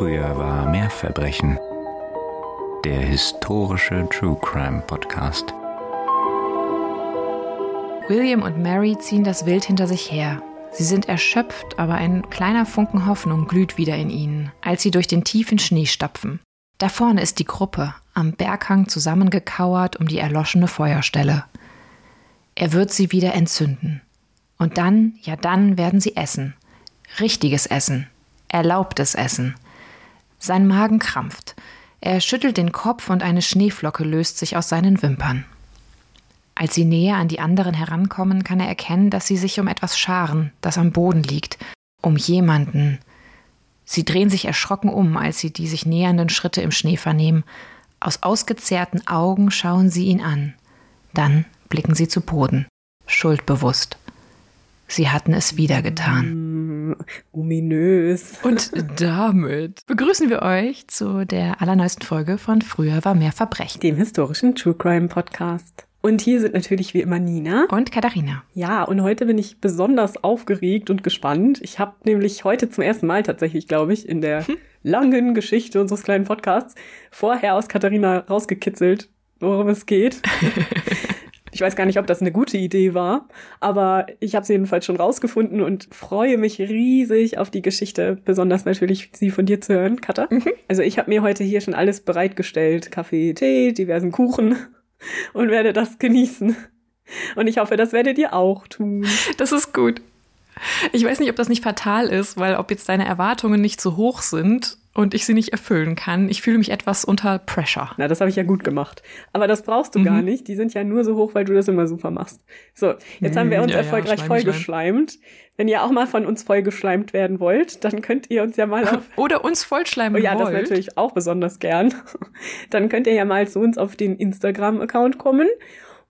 Früher war mehr Verbrechen. Der historische True Crime Podcast. William und Mary ziehen das Wild hinter sich her. Sie sind erschöpft, aber ein kleiner Funken Hoffnung glüht wieder in ihnen, als sie durch den tiefen Schnee stapfen. Da vorne ist die Gruppe, am Berghang zusammengekauert um die erloschene Feuerstelle. Er wird sie wieder entzünden. Und dann, ja dann werden sie essen. Richtiges Essen. Erlaubtes Essen. Sein Magen krampft. Er schüttelt den Kopf und eine Schneeflocke löst sich aus seinen Wimpern. Als sie näher an die anderen herankommen, kann er erkennen, dass sie sich um etwas scharen, das am Boden liegt, um jemanden. Sie drehen sich erschrocken um, als sie die sich nähernden Schritte im Schnee vernehmen. Aus ausgezehrten Augen schauen sie ihn an. Dann blicken sie zu Boden, schuldbewusst. Sie hatten es wieder getan. Ominös. Und damit begrüßen wir euch zu der allerneuesten Folge von Früher war mehr Verbrechen. Dem historischen True Crime Podcast. Und hier sind natürlich wie immer Nina. Und Katharina. Ja, und heute bin ich besonders aufgeregt und gespannt. Ich habe nämlich heute zum ersten Mal tatsächlich, glaube ich, in der hm. langen Geschichte unseres kleinen Podcasts vorher aus Katharina rausgekitzelt, worum es geht. Ich weiß gar nicht, ob das eine gute Idee war, aber ich habe sie jedenfalls schon rausgefunden und freue mich riesig auf die Geschichte, besonders natürlich sie von dir zu hören, Katha. Mhm. Also ich habe mir heute hier schon alles bereitgestellt, Kaffee, Tee, diversen Kuchen und werde das genießen. Und ich hoffe, das werdet ihr auch tun. Das ist gut. Ich weiß nicht, ob das nicht fatal ist, weil ob jetzt deine Erwartungen nicht so hoch sind und ich sie nicht erfüllen kann, ich fühle mich etwas unter Pressure. Na, das habe ich ja gut gemacht. Aber das brauchst du mhm. gar nicht. Die sind ja nur so hoch, weil du das immer super machst. So, jetzt haben wir uns ja, erfolgreich ja, vollgeschleimt. Wenn ihr auch mal von uns vollgeschleimt werden wollt, dann könnt ihr uns ja mal auf oder uns vollschleimen oh, ja, wollt. Ja, das natürlich auch besonders gern. Dann könnt ihr ja mal zu uns auf den Instagram-Account kommen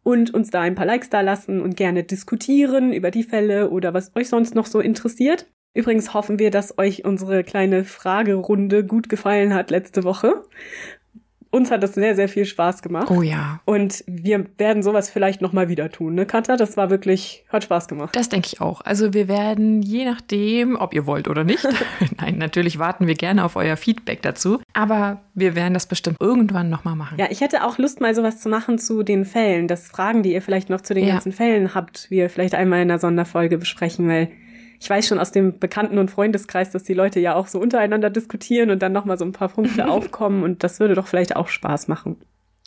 und uns da ein paar Likes da lassen und gerne diskutieren über die Fälle oder was euch sonst noch so interessiert. Übrigens hoffen wir, dass euch unsere kleine Fragerunde gut gefallen hat letzte Woche. Uns hat das sehr, sehr viel Spaß gemacht. Oh ja. Und wir werden sowas vielleicht nochmal wieder tun, ne, Katha? Das war wirklich, hat Spaß gemacht. Das denke ich auch. Also wir werden, je nachdem, ob ihr wollt oder nicht, nein, natürlich warten wir gerne auf euer Feedback dazu. Aber wir werden das bestimmt irgendwann nochmal machen. Ja, ich hätte auch Lust, mal sowas zu machen zu den Fällen. Das Fragen, die ihr vielleicht noch zu den ja. ganzen Fällen habt, wir vielleicht einmal in einer Sonderfolge besprechen, weil ich weiß schon aus dem Bekannten- und Freundeskreis, dass die Leute ja auch so untereinander diskutieren und dann nochmal so ein paar Punkte aufkommen und das würde doch vielleicht auch Spaß machen.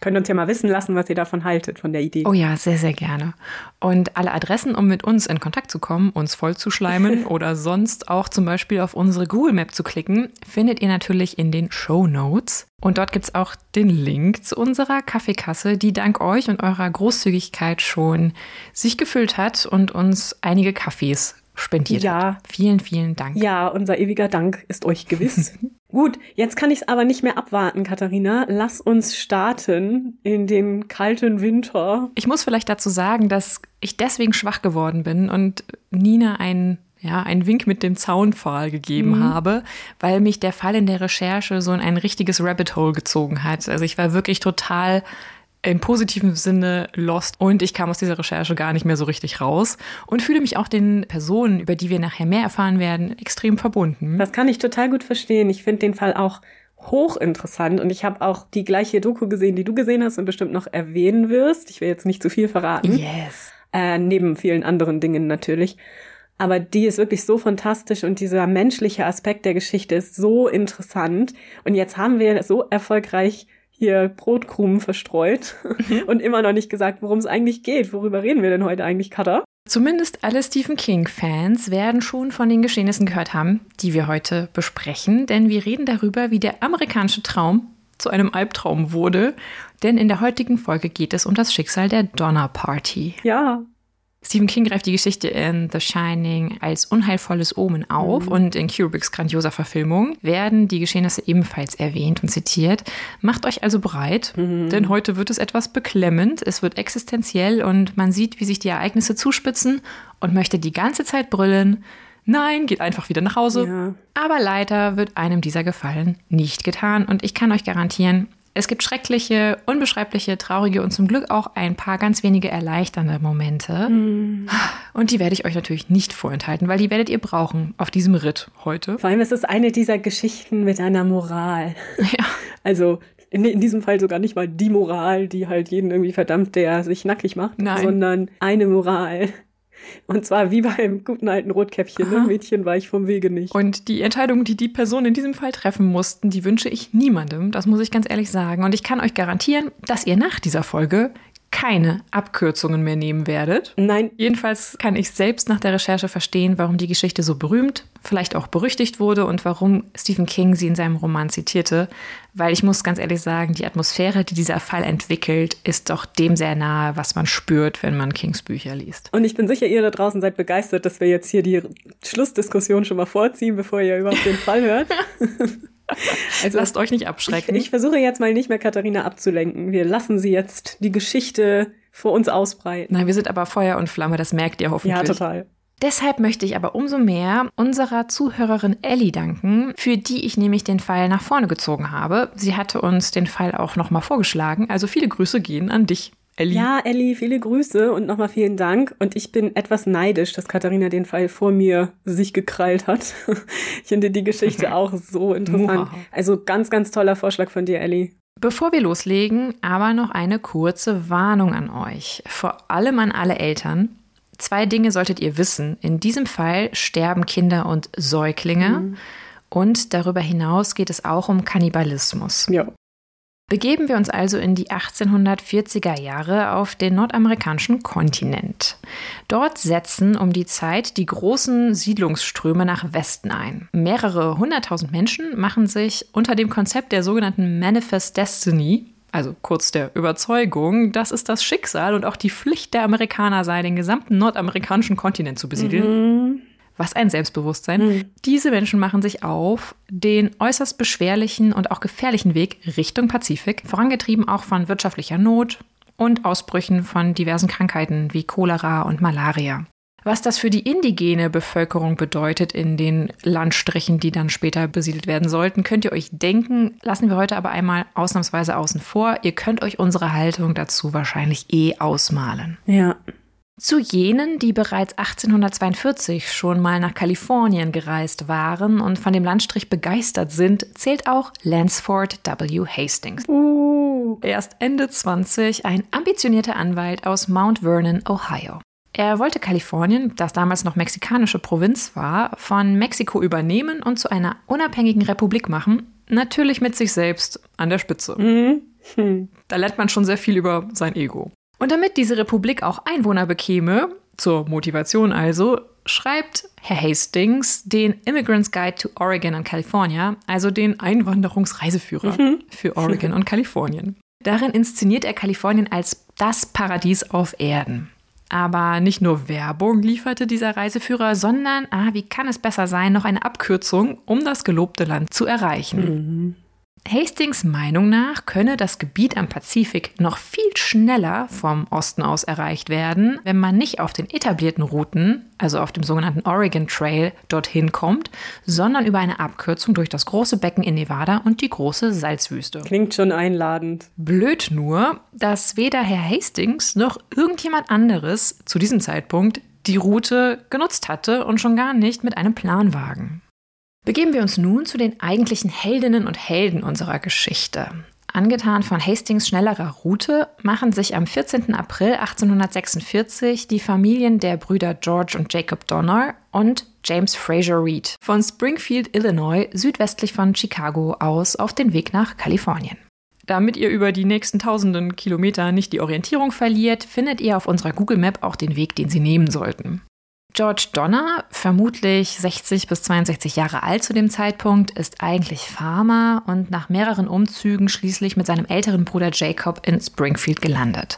Könnt uns ja mal wissen lassen, was ihr davon haltet, von der Idee. Oh ja, sehr, sehr gerne. Und alle Adressen, um mit uns in Kontakt zu kommen, uns voll zu schleimen oder sonst auch zum Beispiel auf unsere Google Map zu klicken, findet ihr natürlich in den Show Notes. Und dort gibt es auch den Link zu unserer Kaffeekasse, die dank euch und eurer Großzügigkeit schon sich gefüllt hat und uns einige Kaffees spendiert ja. hat. Vielen, vielen Dank. Ja, unser ewiger Dank ist euch gewiss. Gut, jetzt kann ich es aber nicht mehr abwarten, Katharina. Lass uns starten in den kalten Winter. Ich muss vielleicht dazu sagen, dass ich deswegen schwach geworden bin und Nina einen ja, einen Wink mit dem Zaunpfahl gegeben mhm. habe, weil mich der Fall in der Recherche so in ein richtiges Rabbit Hole gezogen hat. Also ich war wirklich total im positiven Sinne lost und ich kam aus dieser Recherche gar nicht mehr so richtig raus und fühle mich auch den Personen, über die wir nachher mehr erfahren werden, extrem verbunden. Das kann ich total gut verstehen. Ich finde den Fall auch hochinteressant und ich habe auch die gleiche Doku gesehen, die du gesehen hast und bestimmt noch erwähnen wirst. Ich will jetzt nicht zu viel verraten. Yes. Äh, neben vielen anderen Dingen natürlich. Aber die ist wirklich so fantastisch und dieser menschliche Aspekt der Geschichte ist so interessant. Und jetzt haben wir so erfolgreich hier Brotkrumen verstreut mhm. und immer noch nicht gesagt, worum es eigentlich geht. Worüber reden wir denn heute eigentlich, Cutter? Zumindest alle Stephen King-Fans werden schon von den Geschehnissen gehört haben, die wir heute besprechen, denn wir reden darüber, wie der amerikanische Traum zu einem Albtraum wurde. Denn in der heutigen Folge geht es um das Schicksal der Donner Party. Ja, Stephen King greift die Geschichte in The Shining als unheilvolles Omen auf mhm. und in Kubricks grandioser Verfilmung werden die Geschehnisse ebenfalls erwähnt und zitiert. Macht euch also bereit, mhm. denn heute wird es etwas beklemmend, es wird existenziell und man sieht, wie sich die Ereignisse zuspitzen und möchte die ganze Zeit brüllen. Nein, geht einfach wieder nach Hause. Ja. Aber leider wird einem dieser Gefallen nicht getan und ich kann euch garantieren, Es gibt schreckliche, unbeschreibliche, traurige und zum Glück auch ein paar ganz wenige erleichternde Momente. Mm. Und die werde ich euch natürlich nicht vorenthalten, weil die werdet ihr brauchen auf diesem Ritt heute. Vor allem ist es eine dieser Geschichten mit einer Moral. Ja. Also in, in, diesem Fall sogar nicht mal die Moral, die halt jeden irgendwie verdammt, der sich nackig macht, Nein. sondern eine Moral, und zwar wie beim guten alten Rotkäppchen, ne? Mädchen war ich vom Wege nicht. Und die Entscheidung, die die Personen in diesem Fall treffen mussten, die wünsche ich niemandem. Das muss ich ganz ehrlich sagen. Und ich kann euch garantieren, dass ihr nach dieser Folge keine Abkürzungen mehr nehmen werdet. Nein. Jedenfalls kann ich selbst nach der Recherche verstehen, warum die Geschichte so berühmt, vielleicht auch berüchtigt wurde und warum Stephen King sie in seinem Roman zitierte. Weil ich muss ganz ehrlich sagen, die Atmosphäre, die dieser Fall entwickelt, ist doch dem sehr nahe, was man spürt, wenn man Kings Bücher liest. Und ich bin sicher, ihr da draußen seid begeistert, dass wir jetzt hier die Schlussdiskussion schon mal vorziehen, bevor ihr überhaupt den Fall hört. Also lasst euch nicht abschrecken. Ich, ich, versuche jetzt mal nicht mehr Katharina abzulenken. Wir lassen sie jetzt die Geschichte vor uns ausbreiten. Nein, wir sind aber Feuer und Flamme, das merkt ihr hoffentlich. Ja, total. Deshalb möchte ich aber umso mehr unserer Zuhörerin Ellie danken, für die ich nämlich den Fall nach vorne gezogen habe. Sie hatte uns den Fall auch nochmal vorgeschlagen, also viele Grüße gehen an dich. Ellie. Ja, Ellie, viele Grüße und nochmal vielen Dank. Und ich bin etwas neidisch, dass Katharina den Fall vor mir sich gekrallt hat. ich finde die Geschichte auch so interessant. Also ganz, ganz toller Vorschlag von dir, Ellie. Bevor wir loslegen, aber noch eine kurze Warnung an euch. Vor allem an alle Eltern. Zwei Dinge solltet ihr wissen. In diesem Fall sterben Kinder und Säuglinge. Mhm. Und darüber hinaus geht es auch um Kannibalismus. Ja. Begeben wir uns also in die 1840er Jahre auf den nordamerikanischen Kontinent. Dort setzen um die Zeit die großen Siedlungsströme nach Westen ein. Mehrere hunderttausend Menschen machen sich unter dem Konzept der sogenannten Manifest Destiny also kurz der Überzeugung, dass es das Schicksal und auch die Pflicht der Amerikaner sei, den gesamten nordamerikanischen Kontinent zu besiedeln. Mhm. Was ein Selbstbewusstsein. Mhm. Diese Menschen machen sich auf den äußerst beschwerlichen und auch gefährlichen Weg Richtung Pazifik, vorangetrieben auch von wirtschaftlicher Not und Ausbrüchen von diversen Krankheiten wie Cholera und Malaria. Was das für die indigene Bevölkerung bedeutet in den Landstrichen, die dann später besiedelt werden sollten, könnt ihr euch denken. Lassen wir heute aber einmal ausnahmsweise außen vor. Ihr könnt euch unsere Haltung dazu wahrscheinlich eh ausmalen. Ja. Zu jenen, die bereits 1842 schon mal nach Kalifornien gereist waren und von dem Landstrich begeistert sind, zählt auch Lansford W. Hastings. Uh. Erst Ende 20 ein ambitionierter Anwalt aus Mount Vernon, Ohio. Er wollte Kalifornien, das damals noch mexikanische Provinz war, von Mexiko übernehmen und zu einer unabhängigen Republik machen, natürlich mit sich selbst an der Spitze. Mhm. Hm. Da lernt man schon sehr viel über sein Ego. Und damit diese Republik auch Einwohner bekäme, zur Motivation also, schreibt Herr Hastings den Immigrants Guide to Oregon and California, also den Einwanderungsreiseführer mhm. für Oregon und Kalifornien. Darin inszeniert er Kalifornien als das Paradies auf Erden. Aber nicht nur Werbung lieferte dieser Reiseführer, sondern, ah, wie kann es besser sein, noch eine Abkürzung, um das gelobte Land zu erreichen. Mhm. Hastings Meinung nach könne das Gebiet am Pazifik noch viel schneller vom Osten aus erreicht werden, wenn man nicht auf den etablierten Routen, also auf dem sogenannten Oregon Trail, dorthin kommt, sondern über eine Abkürzung durch das große Becken in Nevada und die große Salzwüste. Klingt schon einladend. Blöd nur, dass weder Herr Hastings noch irgendjemand anderes zu diesem Zeitpunkt die Route genutzt hatte und schon gar nicht mit einem Planwagen. Begeben wir uns nun zu den eigentlichen Heldinnen und Helden unserer Geschichte. Angetan von Hastings schnellerer Route machen sich am 14. April 1846 die Familien der Brüder George und Jacob Donner und James Fraser Reed von Springfield, Illinois, südwestlich von Chicago aus auf den Weg nach Kalifornien. Damit ihr über die nächsten tausenden Kilometer nicht die Orientierung verliert, findet ihr auf unserer Google Map auch den Weg, den sie nehmen sollten. George Donner, vermutlich 60 bis 62 Jahre alt zu dem Zeitpunkt, ist eigentlich Farmer und nach mehreren Umzügen schließlich mit seinem älteren Bruder Jacob in Springfield gelandet.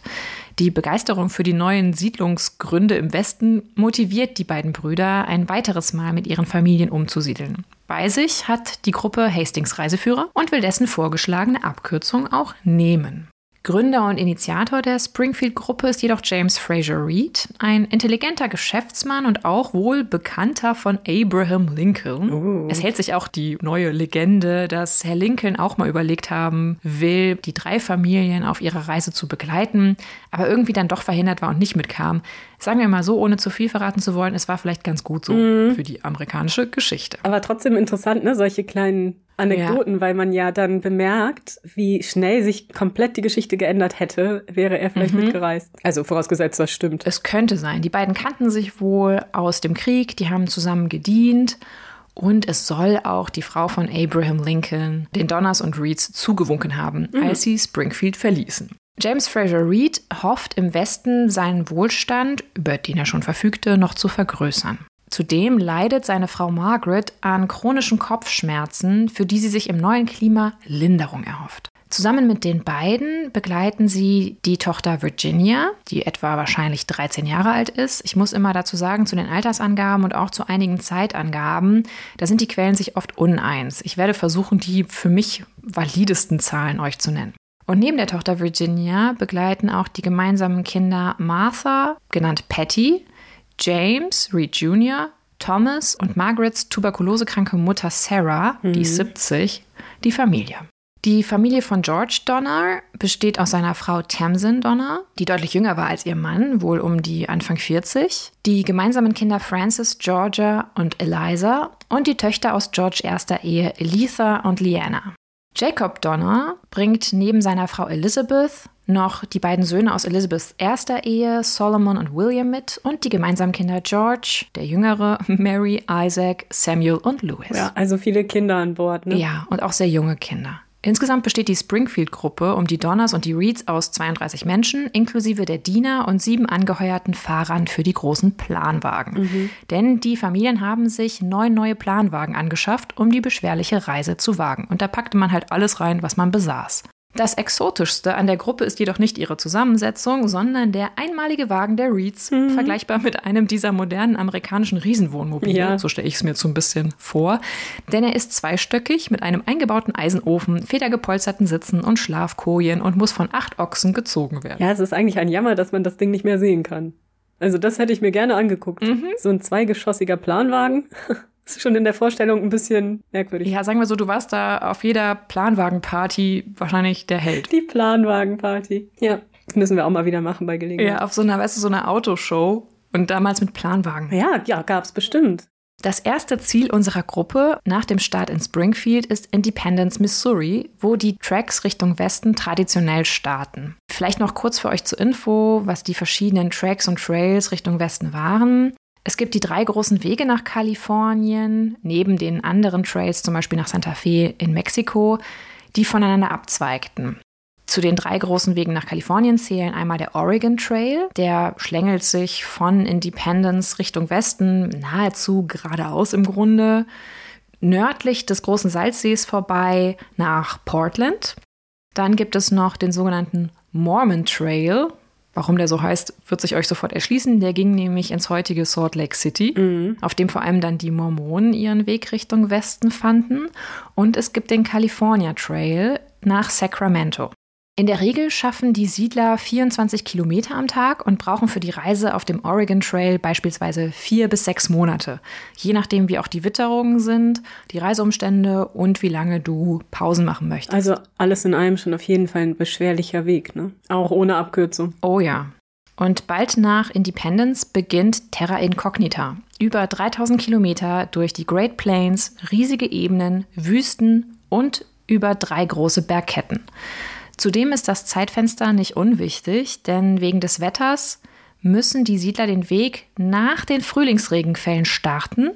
Die Begeisterung für die neuen Siedlungsgründe im Westen motiviert die beiden Brüder, ein weiteres Mal mit ihren Familien umzusiedeln. Bei sich hat die Gruppe Hastings Reiseführer und will dessen vorgeschlagene Abkürzung auch nehmen. Gründer und Initiator der Springfield-Gruppe ist jedoch James Fraser Reed, ein intelligenter Geschäftsmann und auch wohl Bekannter von Abraham Lincoln. Oh. Es hält sich auch die neue Legende, dass Herr Lincoln auch mal überlegt haben will, die drei Familien auf ihrer Reise zu begleiten, aber irgendwie dann doch verhindert war und nicht mitkam. Sagen wir mal so, ohne zu viel verraten zu wollen, es war vielleicht ganz gut so für die amerikanische Geschichte. Aber trotzdem interessant, ne, solche kleinen Anekdoten, weil man ja dann bemerkt, wie schnell sich komplett die Geschichte geändert hätte, wäre er vielleicht mitgereist. Also vorausgesetzt, das stimmt. Es könnte sein. Die beiden kannten sich wohl aus dem Krieg, die haben zusammen gedient. Und es soll auch die Frau von Abraham Lincoln den Donners und Reeds zugewunken haben, als sie Springfield verließen. James Fraser Reed hofft im Westen seinen Wohlstand, über den er schon verfügte, noch zu vergrößern. Zudem leidet seine Frau Margaret an chronischen Kopfschmerzen, für die sie sich im neuen Klima Linderung erhofft. Zusammen mit den beiden begleiten sie die Tochter Virginia, die etwa wahrscheinlich 13 Jahre alt ist. Ich muss immer dazu sagen, zu den Altersangaben und auch zu einigen Zeitangaben, da sind die Quellen sich oft uneins. Ich werde versuchen, die für mich validesten Zahlen euch zu nennen. Und neben der Tochter Virginia begleiten auch die gemeinsamen Kinder Martha, genannt Patty, James, Reed Jr., Thomas und Margarets tuberkulosekranke Mutter Sarah, die ist 70, die Familie. Die Familie von George Donner besteht aus seiner Frau Tamsin Donner, die deutlich jünger war als ihr Mann, wohl um die Anfang 40, die gemeinsamen Kinder Francis, Georgia und Eliza und die Töchter aus George erster Ehe Elitha und Leanna. Jacob Donner bringt neben seiner Frau Elizabeth noch die beiden Söhne aus Elizabeths erster Ehe, Solomon und William, mit und die gemeinsamen Kinder George, der Jüngere, Mary, Isaac, Samuel und Louis. Ja, also viele Kinder an Bord, ne? Ja, und auch sehr junge Kinder. Insgesamt besteht die Springfield-Gruppe um die Donners und die Reeds aus 32 Menschen, inklusive der Diener und sieben angeheuerten Fahrern für die großen Planwagen. Denn die Familien haben sich neun neue Planwagen angeschafft, um die beschwerliche Reise zu wagen. Und da packte man halt alles rein, was man besaß. Das Exotischste an der Gruppe ist jedoch nicht ihre Zusammensetzung, sondern der einmalige Wagen der Reeds, vergleichbar mit einem dieser modernen amerikanischen Riesenwohnmobile. Ja. So stelle ich es mir so ein bisschen vor. Denn er ist zweistöckig mit einem eingebauten Eisenofen, federgepolsterten Sitzen und Schlafkojen und muss von acht Ochsen gezogen werden. Ja, es ist eigentlich ein Jammer, dass man das Ding nicht mehr sehen kann. Also das hätte ich mir gerne angeguckt. So ein zweigeschossiger Planwagen. ist schon in der Vorstellung ein bisschen merkwürdig. Ja, sagen wir so, du warst da auf jeder Planwagenparty wahrscheinlich der Held. Die Planwagenparty. Ja, das müssen wir auch mal wieder machen bei Gelegenheit. Ja, auf so einer, weißt du, so einer Autoshow und damals mit Planwagen. Ja, ja, gab's bestimmt. Das erste Ziel unserer Gruppe nach dem Start in Springfield ist Independence, Missouri, wo die Tracks Richtung Westen traditionell starten. Vielleicht noch kurz für euch zur Info, was die verschiedenen Tracks und Trails Richtung Westen waren. Es gibt die drei großen Wege nach Kalifornien, neben den anderen Trails, zum Beispiel nach Santa Fe in Mexiko, die voneinander abzweigten. Zu den drei großen Wegen nach Kalifornien zählen einmal der Oregon Trail, der schlängelt sich von Independence Richtung Westen nahezu geradeaus im Grunde, nördlich des großen Salzsees vorbei nach Portland. Dann gibt es noch den sogenannten Mormon Trail. Warum der so heißt, wird sich euch sofort erschließen. Der ging nämlich ins heutige Salt Lake City, auf dem vor allem dann die Mormonen ihren Weg Richtung Westen fanden. Und es gibt den California Trail nach Sacramento. In der Regel schaffen die Siedler 24 Kilometer am Tag und brauchen für die Reise auf dem Oregon Trail beispielsweise vier bis sechs Monate. Je nachdem, wie auch die Witterungen sind, die Reiseumstände und wie lange du Pausen machen möchtest. Also alles in allem schon auf jeden Fall ein beschwerlicher Weg, ne? Auch ohne Abkürzung. Oh ja. Und bald nach Independence beginnt Terra Incognita. Über 3000 Kilometer durch die Great Plains, riesige Ebenen, Wüsten und über drei große Bergketten. Zudem ist das Zeitfenster nicht unwichtig, denn wegen des Wetters müssen die Siedler den Weg nach den Frühlingsregenfällen starten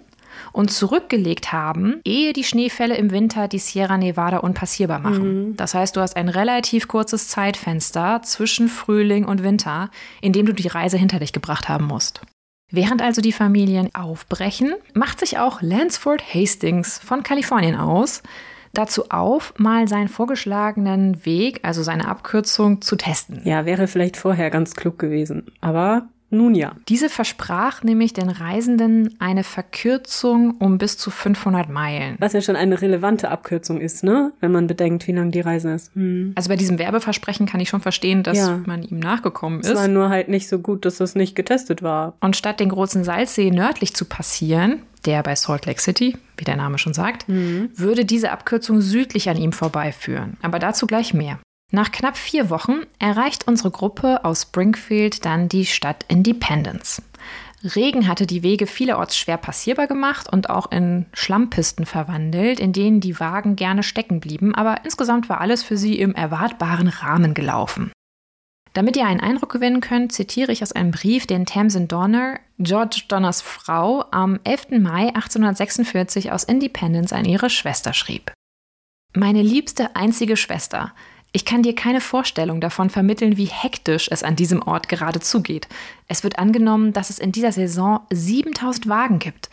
und zurückgelegt haben, ehe die Schneefälle im Winter die Sierra Nevada unpassierbar machen. Das heißt, du hast ein relativ kurzes Zeitfenster zwischen Frühling und Winter, in dem du die Reise hinter dich gebracht haben musst. Während also die Familien aufbrechen, macht sich auch Lansford Hastings von Kalifornien aus, dazu auf, mal seinen vorgeschlagenen Weg, also seine Abkürzung, zu testen. Ja, wäre vielleicht vorher ganz klug gewesen. Aber Nun ja. Diese versprach nämlich den Reisenden eine Verkürzung um bis zu 500 Meilen. Was ja schon eine relevante Abkürzung ist, ne? Wenn man bedenkt, wie lang die Reise ist. Hm. Also bei diesem Werbeversprechen kann ich schon verstehen, dass ja. man ihm nachgekommen ist. Es war nur halt nicht so gut, dass es nicht getestet war. Und statt den großen Salzsee nördlich zu passieren, der bei Salt Lake City, wie der Name schon sagt, mhm. würde diese Abkürzung südlich an ihm vorbeiführen. Aber dazu gleich mehr. Nach knapp vier Wochen erreicht unsere Gruppe aus Springfield dann die Stadt Independence. Regen hatte die Wege vielerorts schwer passierbar gemacht und auch in Schlammpisten verwandelt, in denen die Wagen gerne stecken blieben, aber insgesamt war alles für sie im erwartbaren Rahmen gelaufen. Damit ihr einen Eindruck gewinnen könnt, zitiere ich aus einem Brief, den Tamsin Donner, George Donners Frau, am 11. Mai 1846 aus Independence an ihre Schwester schrieb. Meine liebste einzige Schwester, ich kann dir keine Vorstellung davon vermitteln, wie hektisch es an diesem Ort gerade zugeht. Es wird angenommen, dass es in dieser Saison 7000 Wagen gibt.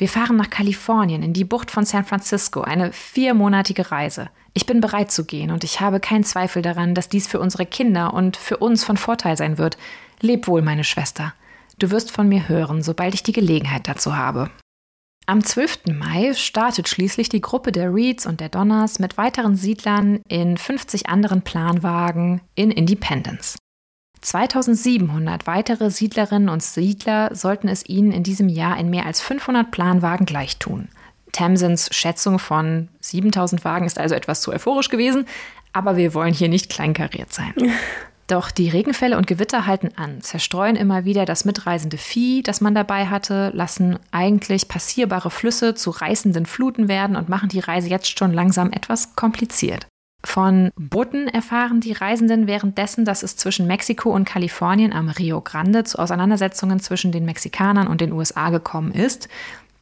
Wir fahren nach Kalifornien, in die Bucht von San Francisco, eine viermonatige Reise. Ich bin bereit zu gehen und ich habe keinen Zweifel daran, dass dies für unsere Kinder und für uns von Vorteil sein wird. Leb wohl, meine Schwester. Du wirst von mir hören, sobald ich die Gelegenheit dazu habe. Am 12. Mai startet schließlich die Gruppe der Reeds und der Donners mit weiteren Siedlern in 50 anderen Planwagen in Independence. 2700 weitere Siedlerinnen und Siedler sollten es ihnen in diesem Jahr in mehr als 500 Planwagen gleichtun. Tamsins Schätzung von 7000 Wagen ist also etwas zu euphorisch gewesen, aber wir wollen hier nicht kleinkariert sein. Doch die Regenfälle und Gewitter halten an, zerstreuen immer wieder das mitreisende Vieh, das man dabei hatte, lassen eigentlich passierbare Flüsse zu reißenden Fluten werden und machen die Reise jetzt schon langsam etwas kompliziert. Von Booten erfahren die Reisenden währenddessen, dass es zwischen Mexiko und Kalifornien am Rio Grande zu Auseinandersetzungen zwischen den Mexikanern und den USA gekommen ist.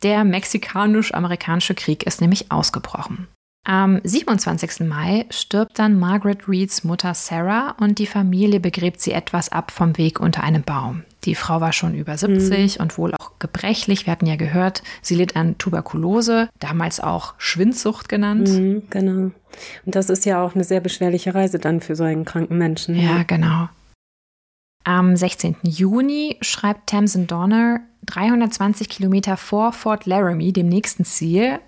Der mexikanisch-amerikanische Krieg ist nämlich ausgebrochen. Am 27. Mai stirbt dann Margaret Reeds Mutter Sarah und die Familie begräbt sie etwas ab vom Weg unter einem Baum. Die Frau war schon über 70 mhm. und wohl auch gebrechlich. Wir hatten ja gehört, sie litt an Tuberkulose, damals auch Schwindsucht genannt. Mhm, genau. Und das ist ja auch eine sehr beschwerliche Reise dann für so einen kranken Menschen. Ja, genau. Am 16. Juni schreibt Tamsin Donner 320 Kilometer vor Fort Laramie, dem nächsten Ziel,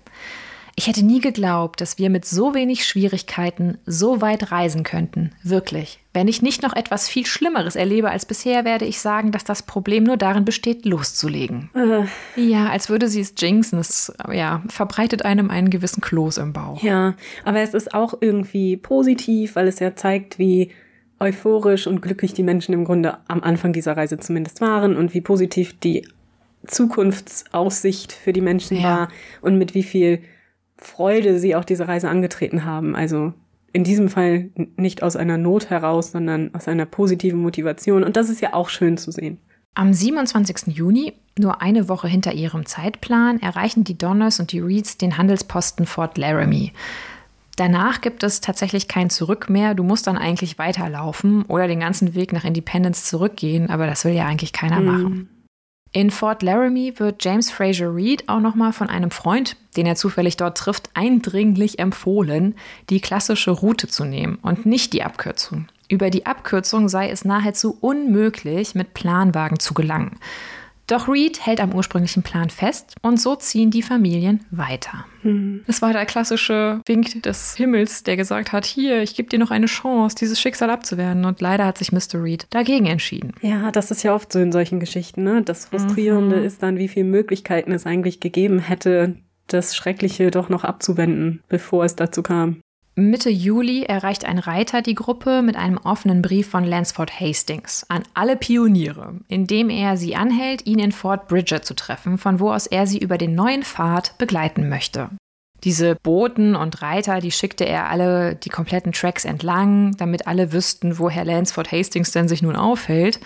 ich hätte nie geglaubt, dass wir mit so wenig Schwierigkeiten so weit reisen könnten. Wirklich. Wenn ich nicht noch etwas viel Schlimmeres erlebe als bisher, werde ich sagen, dass das Problem nur darin besteht, loszulegen. Äh. Ja, als würde sie es jinxen. Es ja, verbreitet einem einen gewissen Kloß im Bauch. Ja, aber es ist auch irgendwie positiv, weil es ja zeigt, wie euphorisch und glücklich die Menschen im Grunde am Anfang dieser Reise zumindest waren und wie positiv die Zukunftsaussicht für die Menschen ja. war und mit wie viel Freude sie auch diese Reise angetreten haben. Also in diesem Fall nicht aus einer Not heraus, sondern aus einer positiven Motivation. Und das ist ja auch schön zu sehen. Am 27. Juni, nur eine Woche hinter ihrem Zeitplan, erreichen die Donners und die Reeds den Handelsposten Fort Laramie. Danach gibt es tatsächlich kein Zurück mehr. Du musst dann eigentlich weiterlaufen oder den ganzen Weg nach Independence zurückgehen, aber das will ja eigentlich keiner mhm. machen. In Fort Laramie wird James Fraser Reed auch nochmal von einem Freund, den er zufällig dort trifft, eindringlich empfohlen, die klassische Route zu nehmen und nicht die Abkürzung. Über die Abkürzung sei es nahezu unmöglich, mit Planwagen zu gelangen. Doch Reed hält am ursprünglichen Plan fest und so ziehen die Familien weiter. Mhm. Es war der klassische Wink des Himmels, der gesagt hat, hier, ich gebe dir noch eine Chance, dieses Schicksal abzuwehren. Und leider hat sich Mr. Reed dagegen entschieden. Ja, das ist ja oft so in solchen Geschichten. Ne? Das Frustrierende mhm. ist dann, wie viele Möglichkeiten es eigentlich gegeben hätte, das Schreckliche doch noch abzuwenden, bevor es dazu kam. Mitte Juli erreicht ein Reiter die Gruppe mit einem offenen Brief von Lansford Hastings an alle Pioniere, in dem er sie anhält, ihn in Fort Bridger zu treffen, von wo aus er sie über den neuen Pfad begleiten möchte. Diese Boten und Reiter, die schickte er alle die kompletten Tracks entlang, damit alle wüssten, wo Herr Lansford Hastings denn sich nun aufhält.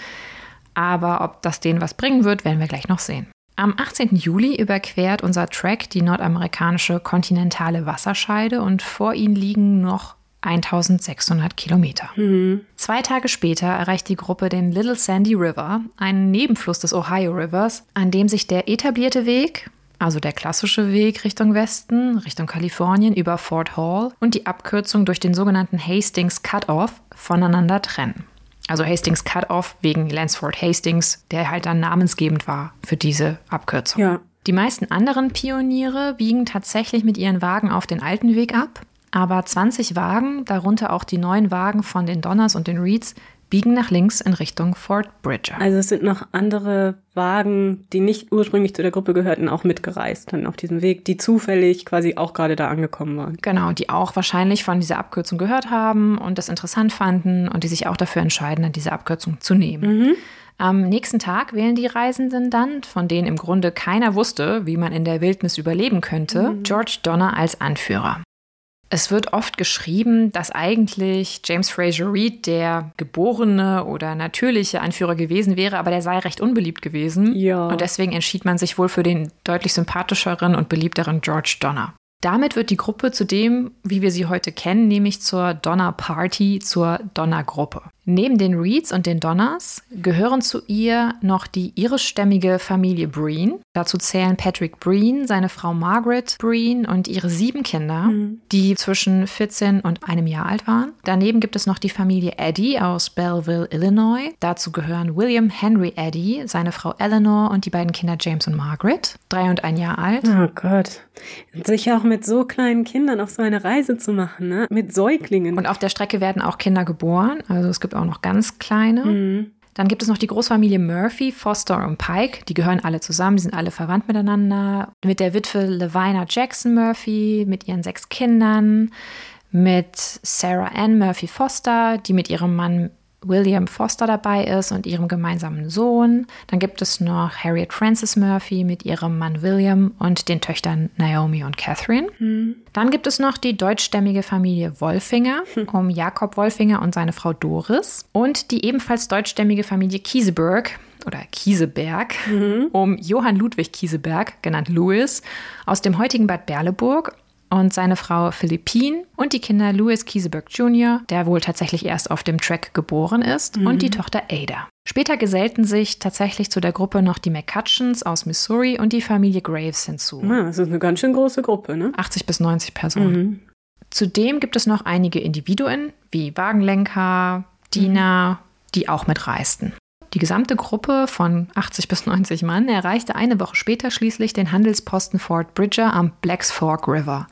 Aber ob das denen was bringen wird, werden wir gleich noch sehen. Am 18. Juli überquert unser Track die nordamerikanische kontinentale Wasserscheide und vor ihnen liegen noch 1600 Kilometer. Mhm. Zwei Tage später erreicht die Gruppe den Little Sandy River, einen Nebenfluss des Ohio Rivers, an dem sich der etablierte Weg, also der klassische Weg Richtung Westen, Richtung Kalifornien über Fort Hall und die Abkürzung durch den sogenannten Hastings Cutoff voneinander trennen. Also Hastings Cut-Off wegen Lansford Hastings, der halt dann namensgebend war für diese Abkürzung. Ja. Die meisten anderen Pioniere biegen tatsächlich mit ihren Wagen auf den alten Weg ab, aber 20 Wagen, darunter auch die neuen Wagen von den Donners und den Reeds, biegen nach links in Richtung Fort Bridger. Also es sind noch andere Wagen, die nicht ursprünglich zu der Gruppe gehörten, auch mitgereist dann auf diesem Weg, die zufällig quasi auch gerade da angekommen waren. Genau, die auch wahrscheinlich von dieser Abkürzung gehört haben und das interessant fanden und die sich auch dafür entscheiden, dann diese Abkürzung zu nehmen. Mhm. Am nächsten Tag wählen die Reisenden dann, von denen im Grunde keiner wusste, wie man in der Wildnis überleben könnte, Mhm. George Donner als Anführer. Es wird oft geschrieben, dass eigentlich James Fraser Reed der geborene oder natürliche Anführer gewesen wäre, aber der sei recht unbeliebt gewesen. Ja. Und deswegen entschied man sich wohl für den deutlich sympathischeren und beliebteren George Donner. Damit wird die Gruppe zu dem, wie wir sie heute kennen, nämlich zur Donner Party, zur Donner Gruppe. Neben den Reeds und den Donners gehören zu ihr noch die irischstämmige Familie Breen. Dazu zählen Patrick Breen, seine Frau Margaret Breen und ihre sieben Kinder, die zwischen 14 und einem Jahr alt waren. Daneben gibt es noch die Familie Eddy aus Belleville, Illinois. Dazu gehören William Henry Eddy, seine Frau Eleanor und die beiden Kinder James und Margaret, drei und ein Jahr alt. Oh Gott. Und sich auch mit so kleinen Kindern auf so eine Reise zu machen, ne? Mit Säuglingen. Und auf der Strecke werden auch Kinder geboren. Also es gibt auch noch ganz kleine. Dann gibt es noch die Großfamilie Murphy, Foster und Pike. Die gehören alle zusammen, die sind alle verwandt miteinander. Mit der Witwe Levina Jackson Murphy, mit ihren sechs Kindern. Mit Sarah Ann Murphy Foster, die mit ihrem Mann William Foster dabei ist und ihrem gemeinsamen Sohn. Dann gibt es noch Harriet Frances Murphy mit ihrem Mann William und den Töchtern Naomi und Catherine. Dann gibt es noch die deutschstämmige Familie Wolfinger um Jakob Wolfinger und seine Frau Doris und die ebenfalls deutschstämmige Familie Kieseberg oder Kieseberg um Johann Ludwig Kieseberg, genannt Louis, aus dem heutigen Bad Berleburg und seine Frau Philippine und die Kinder Louis Kieseberg Jr., der wohl tatsächlich erst auf dem Track geboren ist, und die Tochter Ada. Später gesellten sich tatsächlich zu der Gruppe noch die McCutcheons aus Missouri und die Familie Graves hinzu. Ah, das ist eine ganz schön große Gruppe, ne? 80 bis 90 Personen. Zudem gibt es noch einige Individuen wie Wagenlenker, Diener, die auch mitreisten. Die gesamte Gruppe von 80 bis 90 Mann erreichte eine Woche später schließlich den Handelsposten Fort Bridger am Blacks Fork River,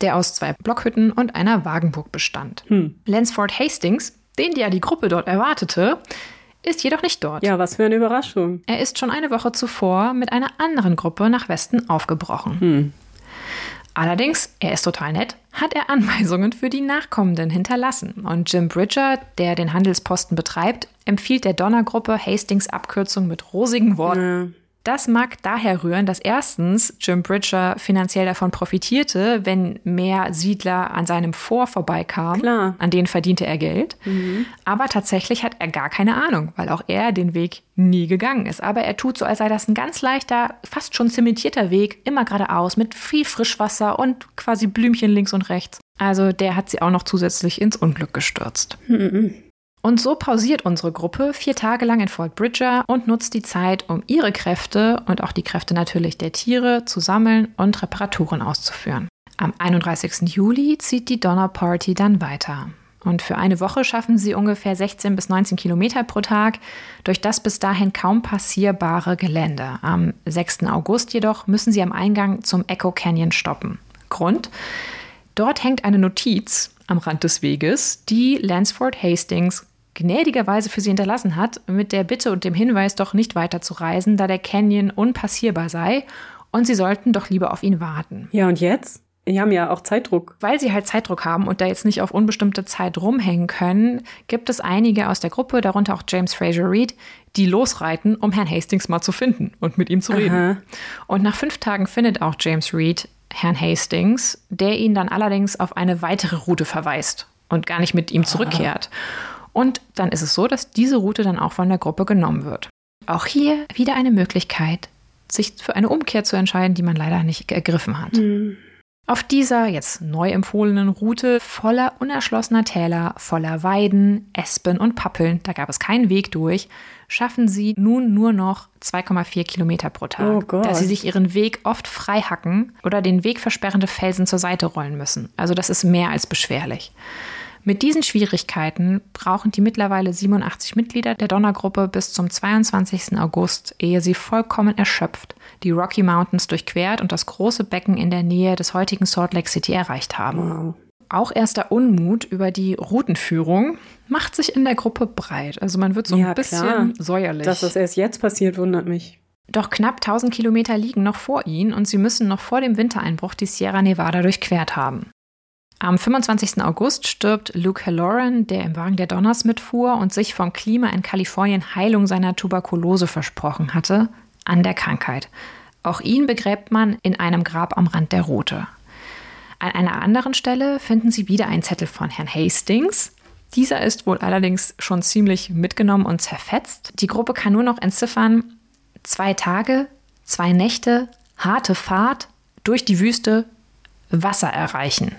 der aus zwei Blockhütten und einer Wagenburg bestand. Lansford Hastings, den ja die Gruppe dort erwartete, ist jedoch nicht dort. Ja, was für eine Überraschung. Er ist schon eine Woche zuvor mit einer anderen Gruppe nach Westen aufgebrochen. Allerdings, er ist total nett, hat er Anweisungen für die Nachkommenden hinterlassen. Und Jim Bridger, der den Handelsposten betreibt, empfiehlt der Donnergruppe Hastings Abkürzung mit rosigen Worten. Das mag daher rühren, dass erstens Jim Bridger finanziell davon profitierte, wenn mehr Siedler an seinem Fort vorbeikamen. Klar. An denen verdiente er Geld. Aber tatsächlich hat er gar keine Ahnung, weil auch er den Weg nie gegangen ist. Aber er tut so, als sei das ein ganz leichter, fast schon zementierter Weg, immer geradeaus, mit viel Frischwasser und quasi Blümchen links und rechts. Also der hat sie auch noch zusätzlich ins Unglück gestürzt. Und so pausiert unsere Gruppe vier Tage lang in Fort Bridger und nutzt die Zeit, um ihre Kräfte und auch die Kräfte natürlich der Tiere zu sammeln und Reparaturen auszuführen. Am 31. Juli zieht die Donner Party dann weiter. Und für eine Woche schaffen sie ungefähr 16 bis 19 Kilometer pro Tag durch das bis dahin kaum passierbare Gelände. Am 6. August jedoch müssen sie am Eingang zum Echo Canyon stoppen. Grund? Dort hängt eine Notiz am Rand des Weges, die Lansford Hastings gnädigerweise für sie hinterlassen hat, mit der Bitte und dem Hinweis, doch nicht weiter zu reisen, da der Canyon unpassierbar sei und sie sollten doch lieber auf ihn warten. Ja, und jetzt? Die haben ja auch Zeitdruck. Weil sie halt Zeitdruck haben und da jetzt nicht auf unbestimmte Zeit rumhängen können, gibt es einige aus der Gruppe, darunter auch James Fraser Reed, die losreiten, um Herrn Hastings mal zu finden und mit ihm zu reden. Aha. Und nach fünf Tagen findet auch James Reed Herrn Hastings, der ihn dann allerdings auf eine weitere Route verweist und gar nicht mit ihm zurückkehrt. Und dann ist es so, dass diese Route dann auch von der Gruppe genommen wird. Auch hier wieder eine Möglichkeit, sich für eine Umkehr zu entscheiden, die man leider nicht ergriffen hat. Auf dieser jetzt neu empfohlenen Route voller unerschlossener Täler, voller Weiden, Espen und Pappeln, da gab es keinen Weg durch, schaffen sie nun nur noch 2,4 Kilometer pro Tag, Oh Gott. da sie sich ihren Weg oft frei hacken oder den Weg versperrende Felsen zur Seite rollen müssen. Also das ist mehr als beschwerlich. Mit diesen Schwierigkeiten brauchen die mittlerweile 87 Mitglieder der Donnergruppe bis zum 22. August, ehe sie vollkommen erschöpft die Rocky Mountains durchquert und das große Becken in der Nähe des heutigen Salt Lake City erreicht haben. Wow. Auch erster Unmut über die Routenführung macht sich in der Gruppe breit. Also man wird so ja, ein bisschen klar. säuerlich. Dass das erst jetzt passiert, wundert mich. Doch knapp 1000 Kilometer liegen noch vor ihnen und sie müssen noch vor dem Wintereinbruch die Sierra Nevada durchquert haben. Am 25. August stirbt Luke Halloran, der im Wagen der Donners mitfuhr und sich vom Klima in Kalifornien Heilung seiner Tuberkulose versprochen hatte, an der Krankheit. Auch ihn begräbt man in einem Grab am Rand der Route. An einer anderen Stelle finden Sie wieder einen Zettel von Herrn Hastings. Dieser ist wohl allerdings schon ziemlich mitgenommen und zerfetzt. Die Gruppe kann nur noch entziffern, zwei Tage, zwei Nächte, harte Fahrt durch die Wüste, Wasser erreichen.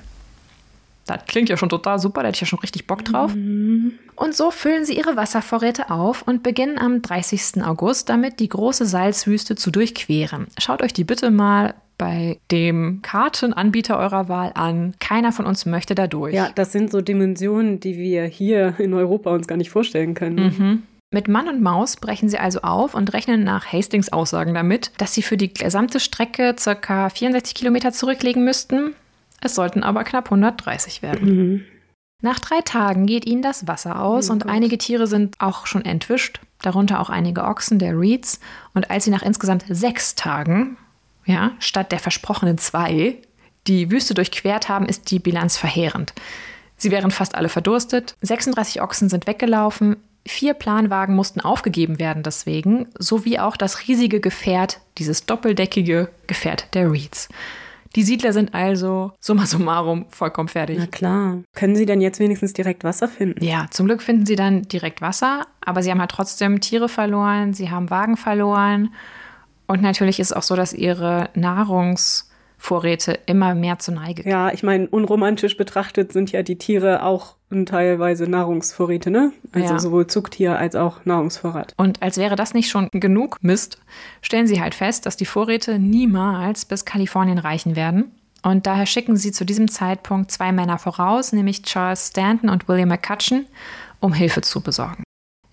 Das klingt ja schon total super, da hätte ich ja schon richtig Bock drauf. Mhm. Und so füllen sie ihre Wasservorräte auf und beginnen am 30. August damit, die große Salzwüste zu durchqueren. Schaut euch die bitte mal bei dem Kartenanbieter eurer Wahl an. Keiner von uns möchte da durch. Ja, das sind so Dimensionen, die wir hier in Europa uns gar nicht vorstellen können. Mhm. Mit Mann und Maus brechen sie also auf und rechnen nach Hastings Aussagen damit, dass sie für die gesamte Strecke ca. 64 Kilometer zurücklegen müssten. Es sollten aber knapp 130 werden. Mhm. Nach drei Tagen geht ihnen das Wasser aus oh und Gott. einige Tiere sind auch schon entwischt, darunter auch einige Ochsen der Reeds. Und als sie nach insgesamt sechs Tagen, ja, statt der versprochenen zwei, die Wüste durchquert haben, ist die Bilanz verheerend. Sie wären fast alle verdurstet, 36 Ochsen sind weggelaufen, vier Planwagen mussten aufgegeben werden deswegen, sowie auch das riesige Gefährt, dieses doppeldeckige Gefährt der Reeds. Die Siedler sind also summa summarum vollkommen fertig. Na klar. Können sie denn jetzt wenigstens direkt Wasser finden? Ja, zum Glück finden sie dann direkt Wasser, aber sie haben halt trotzdem Tiere verloren, sie haben Wagen verloren. Und natürlich ist es auch so, dass ihre Nahrungs- Vorräte immer mehr zu Neige. Ja, ich meine, unromantisch betrachtet sind ja die Tiere auch teilweise Nahrungsvorräte, ne? Also ja. sowohl Zuchttier als auch Nahrungsvorrat. Und als wäre das nicht schon genug Mist, stellen sie halt fest, dass die Vorräte niemals bis Kalifornien reichen werden. Und daher schicken sie zu diesem Zeitpunkt zwei Männer voraus, nämlich Charles Stanton und William McCutcheon, um Hilfe zu besorgen.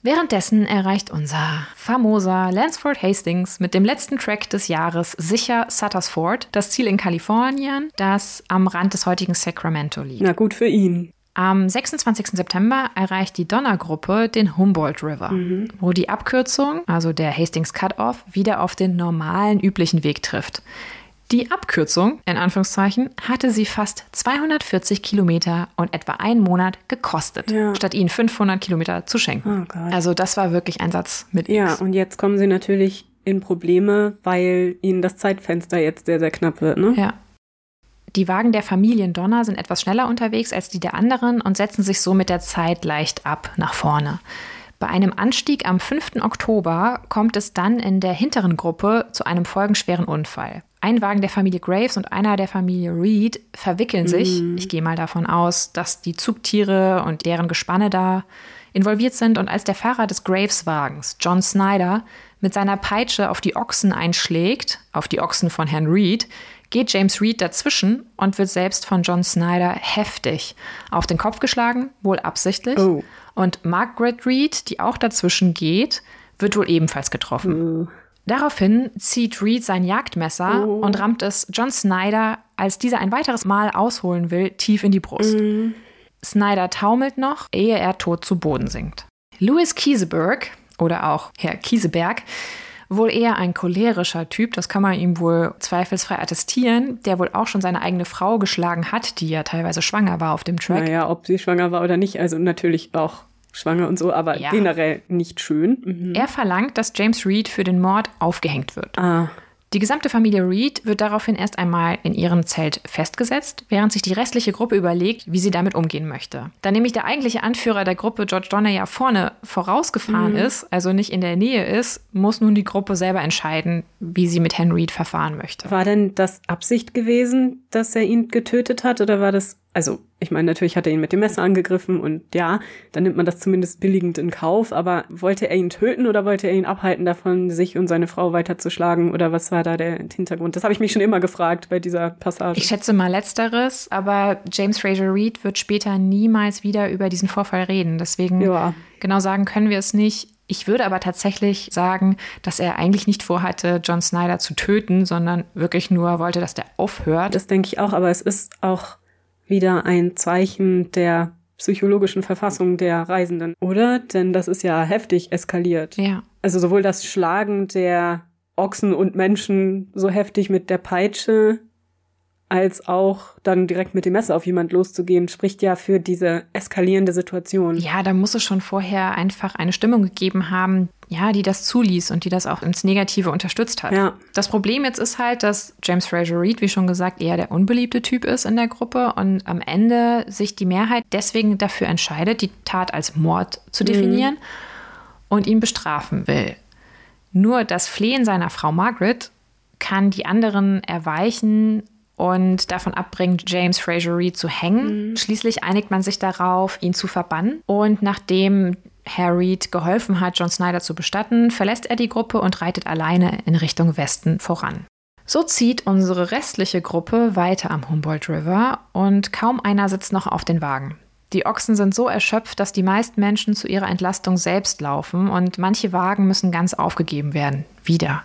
Währenddessen erreicht unser famoser Lansford Hastings mit dem letzten Track des Jahres sicher Sutter's Ford, das Ziel in Kalifornien, das am Rand des heutigen Sacramento liegt. Na gut für ihn. Am 26. September erreicht die Donnergruppe den Humboldt River, mhm. wo die Abkürzung, also der Hastings Cutoff, wieder auf den normalen üblichen Weg trifft. Die Abkürzung, in Anführungszeichen, hatte sie fast 240 Kilometer und etwa einen Monat gekostet, ja. statt ihnen 500 Kilometer zu schenken. Oh also das war wirklich ein Satz mit Ja, X. und jetzt kommen sie natürlich in Probleme, weil ihnen das Zeitfenster jetzt sehr, sehr knapp wird. Ne? Ja. Die Wagen der Familien Donner sind etwas schneller unterwegs als die der anderen und setzen sich so mit der Zeit leicht ab nach vorne. Bei einem Anstieg am 5. Oktober kommt es dann in der hinteren Gruppe zu einem folgenschweren Unfall. Ein Wagen der Familie Graves und einer der Familie Reed verwickeln sich. Mhm. Ich gehe mal davon aus, dass die Zugtiere und deren Gespanne da involviert sind. Und als der Fahrer des Graves-Wagens, John Snyder, mit seiner Peitsche auf die Ochsen einschlägt, auf die Ochsen von Herrn Reed, geht James Reed dazwischen und wird selbst von John Snyder heftig auf den Kopf geschlagen, wohl absichtlich. Oh. Und Margaret Reed, die auch dazwischen geht, wird wohl ebenfalls getroffen. Oh. Daraufhin zieht Reed sein Jagdmesser oh. und rammt es John Snyder, als dieser ein weiteres Mal ausholen will, tief in die Brust. Mm. Snyder taumelt noch, ehe er tot zu Boden sinkt. Louis Kieseberg, oder auch Herr Kieseberg, wohl eher ein cholerischer Typ, das kann man ihm wohl zweifelsfrei attestieren, der wohl auch schon seine eigene Frau geschlagen hat, die ja teilweise schwanger war auf dem Track. Naja, ob sie schwanger war oder nicht, also natürlich auch schwanger und so, aber ja. generell nicht schön. Mhm. Er verlangt, dass James Reed für den Mord aufgehängt wird. Ah. Die gesamte Familie Reed wird daraufhin erst einmal in ihrem Zelt festgesetzt, während sich die restliche Gruppe überlegt, wie sie damit umgehen möchte. Da nämlich der eigentliche Anführer der Gruppe, George Donner, ja vorne vorausgefahren mhm. ist, also nicht in der Nähe ist, muss nun die Gruppe selber entscheiden, wie sie mit Henry Reed verfahren möchte. War denn das Absicht gewesen, dass er ihn getötet hat, oder war das, also ich meine, natürlich hat er ihn mit dem Messer angegriffen und ja, dann nimmt man das zumindest billigend in Kauf, aber wollte er ihn töten oder wollte er ihn abhalten davon, sich und seine Frau weiterzuschlagen oder was war da der Hintergrund? Das habe ich mich schon immer gefragt bei dieser Passage. Ich schätze mal letzteres, aber James Fraser Reed wird später niemals wieder über diesen Vorfall reden. Deswegen ja. genau sagen können wir es nicht. Ich würde aber tatsächlich sagen, dass er eigentlich nicht vorhatte, John Snyder zu töten, sondern wirklich nur wollte, dass der aufhört. Das denke ich auch, aber es ist auch wieder ein Zeichen der psychologischen Verfassung der Reisenden, oder? Denn das ist ja heftig eskaliert. Ja. Also sowohl das Schlagen der Ochsen und Menschen so heftig mit der Peitsche, als auch dann direkt mit dem Messer auf jemand loszugehen, spricht ja für diese eskalierende Situation. Ja, da muss es schon vorher einfach eine Stimmung gegeben haben, ja, die das zuließ und die das auch ins Negative unterstützt hat. Ja. Das Problem jetzt ist halt, dass James Fraser Reed, wie schon gesagt, eher der unbeliebte Typ ist in der Gruppe und am Ende sich die Mehrheit deswegen dafür entscheidet, die Tat als Mord zu definieren mhm. und ihn bestrafen will. Nur das Flehen seiner Frau Margaret kann die anderen erweichen und davon abbringen, James Fraser Reed zu hängen. Mhm. Schließlich einigt man sich darauf, ihn zu verbannen. Und nachdem Herr Reed geholfen hat, John Snyder zu bestatten, verlässt er die Gruppe und reitet alleine in Richtung Westen voran. So zieht unsere restliche Gruppe weiter am Humboldt River und kaum einer sitzt noch auf den Wagen. Die Ochsen sind so erschöpft, dass die meisten Menschen zu ihrer Entlastung selbst laufen und manche Wagen müssen ganz aufgegeben werden. Wieder.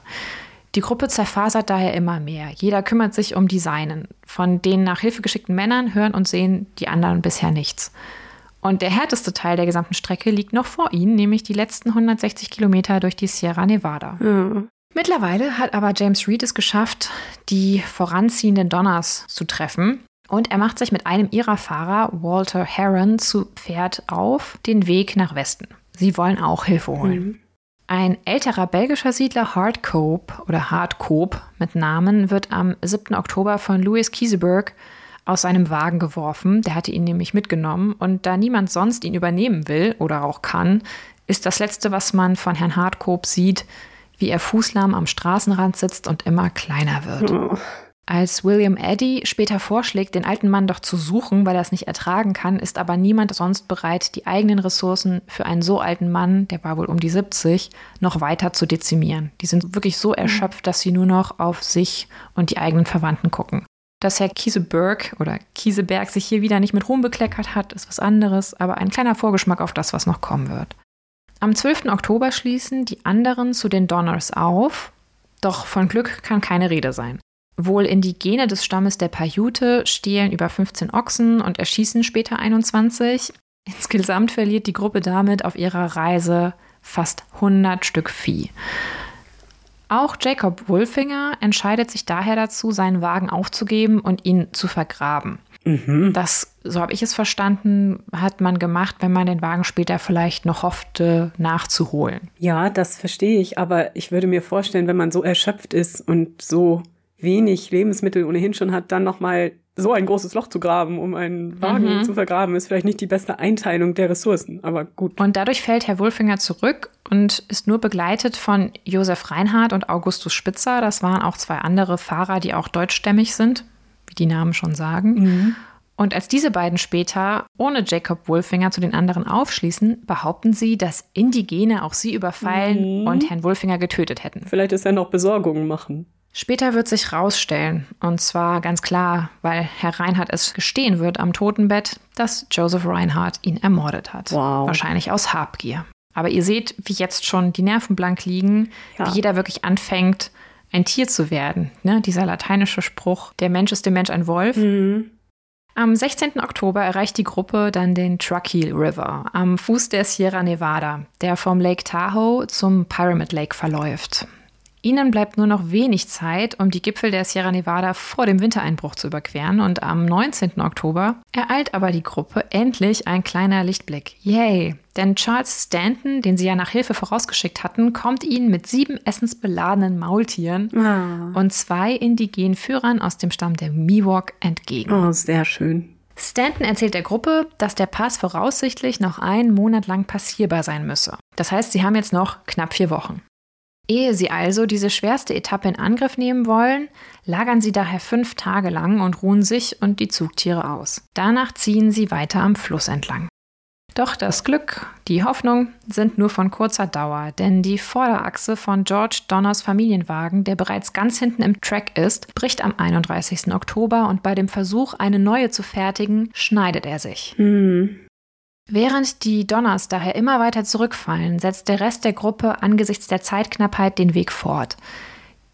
Die Gruppe zerfasert daher immer mehr. Jeder kümmert sich um die Seinen. Von den nach Hilfe geschickten Männern hören und sehen die anderen bisher nichts. Und der härteste Teil der gesamten Strecke liegt noch vor ihnen, nämlich die letzten 160 Kilometer durch die Sierra Nevada. Ja. Mittlerweile hat aber James Reed es geschafft, die voranziehenden Donners zu treffen. Und er macht sich mit einem ihrer Fahrer, Walter Heron, zu Pferd auf den Weg nach Westen. Sie wollen auch Hilfe holen. Mhm. Ein älterer belgischer Siedler Hardcope oder Hardcope mit Namen wird am 7. Oktober von Louis Kieseberg aus seinem Wagen geworfen. Der hatte ihn nämlich mitgenommen und da niemand sonst ihn übernehmen will oder auch kann, ist das Letzte, was man von Herrn Hardcope sieht, wie er fußlahm am Straßenrand sitzt und immer kleiner wird. Oh. Als William Eddy später vorschlägt, den alten Mann doch zu suchen, weil er es nicht ertragen kann, ist aber niemand sonst bereit, die eigenen Ressourcen für einen so alten Mann, der war wohl um die 70, noch weiter zu dezimieren. Die sind wirklich so erschöpft, dass sie nur noch auf sich und die eigenen Verwandten gucken. Dass Herr Kieseberg oder Kieseberg sich hier wieder nicht mit Ruhm bekleckert hat, ist was anderes, aber ein kleiner Vorgeschmack auf das, was noch kommen wird. Am 12. Oktober schließen die anderen zu den Donners auf, doch von Glück kann keine Rede sein. Wohl Indigene des Stammes der Paiute stehlen über 15 Ochsen und erschießen später 21. Insgesamt verliert die Gruppe damit auf ihrer Reise fast 100 Stück Vieh. Auch Jacob Wolfinger entscheidet sich daher dazu, seinen Wagen aufzugeben und ihn zu vergraben. Mhm. Das, so habe ich es verstanden, hat man gemacht, wenn man den Wagen später vielleicht noch hoffte, nachzuholen. Ja, das verstehe ich, aber ich würde mir vorstellen, wenn man so erschöpft ist und so wenig Lebensmittel ohnehin schon hat, dann nochmal so ein großes Loch zu graben, um einen Wagen mhm. zu vergraben, ist vielleicht nicht die beste Einteilung der Ressourcen, aber gut. Und dadurch fällt Herr Wolfinger zurück und ist nur begleitet von Josef Reinhardt und Augustus Spitzer. Das waren auch zwei andere Fahrer, die auch deutschstämmig sind, wie die Namen schon sagen. Mhm. Und als diese beiden später ohne Jacob Wolfinger zu den anderen aufschließen, behaupten sie, dass Indigene auch sie überfallen mhm. und Herrn Wolfinger getötet hätten. Vielleicht ist er noch Besorgungen machen. Später wird sich rausstellen, und zwar ganz klar, weil Herr Reinhardt es gestehen wird am Totenbett, dass Joseph Reinhardt ihn ermordet hat. Wow. Wahrscheinlich aus Habgier. Aber ihr seht, wie jetzt schon die Nerven blank liegen, ja. wie jeder wirklich anfängt, ein Tier zu werden. Ne? Dieser lateinische Spruch, der Mensch ist dem Mensch ein Wolf. Mhm. Am 16. Oktober erreicht die Gruppe dann den Truckee River am Fuß der Sierra Nevada, der vom Lake Tahoe zum Pyramid Lake verläuft. Ihnen bleibt nur noch wenig Zeit, um die Gipfel der Sierra Nevada vor dem Wintereinbruch zu überqueren und am 19. Oktober ereilt aber die Gruppe endlich ein kleiner Lichtblick. Yay! Denn Charles Stanton, den sie ja nach Hilfe vorausgeschickt hatten, kommt ihnen mit sieben essensbeladenen Maultieren oh. und zwei indigenen Führern aus dem Stamm der Miwok entgegen. Oh, sehr schön. Stanton erzählt der Gruppe, dass der Pass voraussichtlich noch einen Monat lang passierbar sein müsse. Das heißt, sie haben jetzt noch knapp vier Wochen. Ehe sie also diese schwerste Etappe in Angriff nehmen wollen, lagern sie daher fünf Tage lang und ruhen sich und die Zugtiere aus. Danach ziehen sie weiter am Fluss entlang. Doch das Glück, die Hoffnung sind nur von kurzer Dauer, denn die Vorderachse von George Donners Familienwagen, der bereits ganz hinten im Track ist, bricht am 31. Oktober und bei dem Versuch, eine neue zu fertigen, schneidet er sich. Hm. Während die Donners daher immer weiter zurückfallen, setzt der Rest der Gruppe angesichts der Zeitknappheit den Weg fort.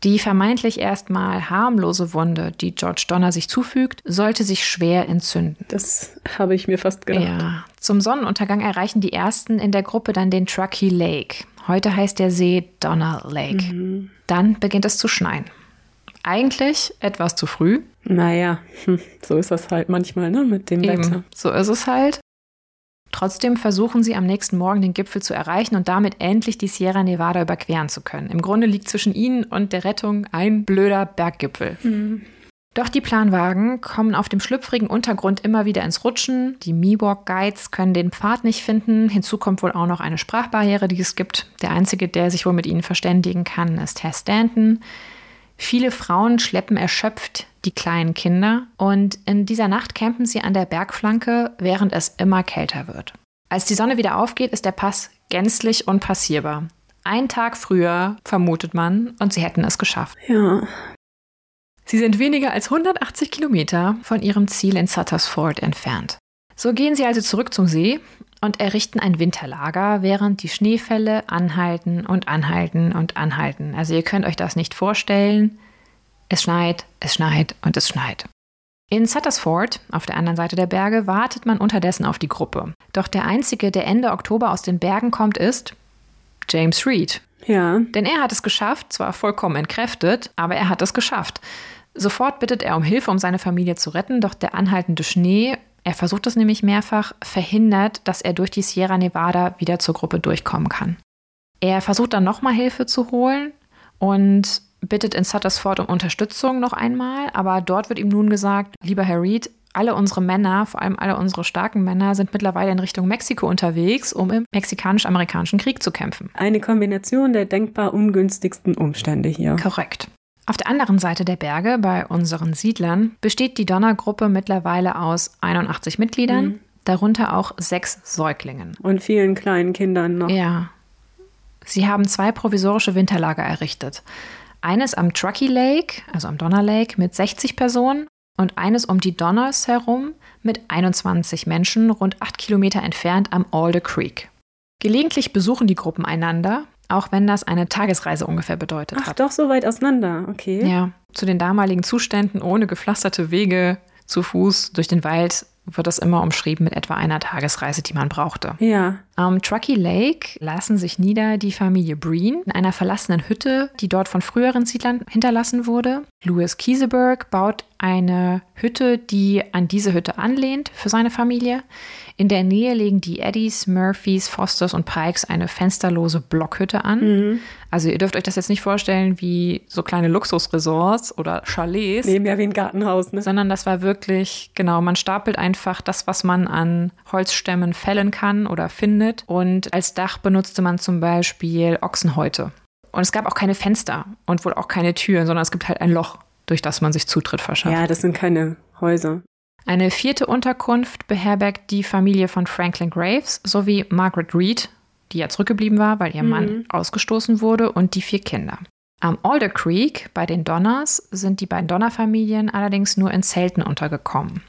Die vermeintlich erstmal harmlose Wunde, die George Donner sich zufügt, sollte sich schwer entzünden. Das habe ich mir fast gedacht. Ja. Zum Sonnenuntergang erreichen die ersten in der Gruppe dann den Truckee Lake. Heute heißt der See Donner Lake. Mhm. Dann beginnt es zu schneien. Eigentlich etwas zu früh. Naja, hm, so ist das halt manchmal, ne, mit dem Wetter. Eben, so ist es halt. Trotzdem versuchen sie am nächsten Morgen den Gipfel zu erreichen und damit endlich die Sierra Nevada überqueren zu können. Im Grunde liegt zwischen ihnen und der Rettung ein blöder Berggipfel. Mhm. Doch die Planwagen kommen auf dem schlüpfrigen Untergrund immer wieder ins Rutschen. Die Miwok Guides können den Pfad nicht finden. Hinzu kommt wohl auch noch eine Sprachbarriere, die es gibt. Der einzige, der sich wohl mit ihnen verständigen kann, ist Herr Stanton. Viele Frauen schleppen erschöpft die kleinen Kinder und in dieser Nacht campen sie an der Bergflanke, während es immer kälter wird. Als die Sonne wieder aufgeht, ist der Pass gänzlich unpassierbar. Ein Tag früher, vermutet man, und sie hätten es geschafft. Ja. Sie sind weniger als 180 Kilometer von ihrem Ziel in Sutter's Ford entfernt. So gehen sie also zurück zum See und errichten ein Winterlager, während die Schneefälle anhalten und anhalten und anhalten. Also ihr könnt euch das nicht vorstellen. Es schneit, es schneit und es schneit. In Sutter's Ford, auf der anderen Seite der Berge, wartet man unterdessen auf die Gruppe. Doch der einzige, der Ende Oktober aus den Bergen kommt, ist James Reed. Ja. Denn er hat es geschafft, zwar vollkommen entkräftet, aber er hat es geschafft. Sofort bittet er um Hilfe, um seine Familie zu retten, doch der anhaltende Schnee, er versucht es nämlich mehrfach, verhindert, dass er durch die Sierra Nevada wieder zur Gruppe durchkommen kann. Er versucht dann nochmal Hilfe zu holen und bittet in Suttersford um Unterstützung noch einmal, aber dort wird ihm nun gesagt, lieber Herr Reed, alle unsere Männer, vor allem alle unsere starken Männer, sind mittlerweile in Richtung Mexiko unterwegs, um im mexikanisch-amerikanischen Krieg zu kämpfen. Eine Kombination der denkbar ungünstigsten Umstände hier. Korrekt. Auf der anderen Seite der Berge, bei unseren Siedlern, besteht die Donnergruppe mittlerweile aus 81 Mitgliedern, Mhm. darunter auch sechs Säuglingen. Und vielen kleinen Kindern noch. Ja. Sie haben zwei provisorische Winterlager errichtet. Eines am Truckee Lake, also am Donner Lake, mit 60 Personen und eines um die Donners herum mit 21 Menschen, rund acht Kilometer entfernt am Alder Creek. Gelegentlich besuchen die Gruppen einander, auch wenn das eine Tagesreise ungefähr bedeutet Ach, hat. doch so weit auseinander. Okay. Ja, zu den damaligen Zuständen ohne gepflasterte Wege zu Fuß durch den Wald wird das immer umschrieben mit etwa einer Tagesreise, die man brauchte. Ja. Am Truckee Lake lassen sich nieder die Familie Breen in einer verlassenen Hütte, die dort von früheren Siedlern hinterlassen wurde. Louis Kieseberg baut eine Hütte, die an diese Hütte anlehnt für seine Familie. In der Nähe legen die Eddies, Murphys, Fosters und Pikes eine fensterlose Blockhütte an. Mhm. Also ihr dürft euch das jetzt nicht vorstellen wie so kleine Luxusresorts oder Chalets, Nehmen ja wie ein Gartenhaus, ne? sondern das war wirklich, genau, man stapelt einfach das, was man an Holzstämmen fällen kann oder findet. Und als Dach benutzte man zum Beispiel Ochsenhäute. Und es gab auch keine Fenster und wohl auch keine Türen, sondern es gibt halt ein Loch, durch das man sich Zutritt verschafft. Ja, das sind keine Häuser. Eine vierte Unterkunft beherbergt die Familie von Franklin Graves sowie Margaret Reed, die ja zurückgeblieben war, weil ihr Mann ausgestoßen wurde, und die vier Kinder. Am Alder Creek bei den Donners sind die beiden Donner-Familien allerdings nur in Zelten untergekommen.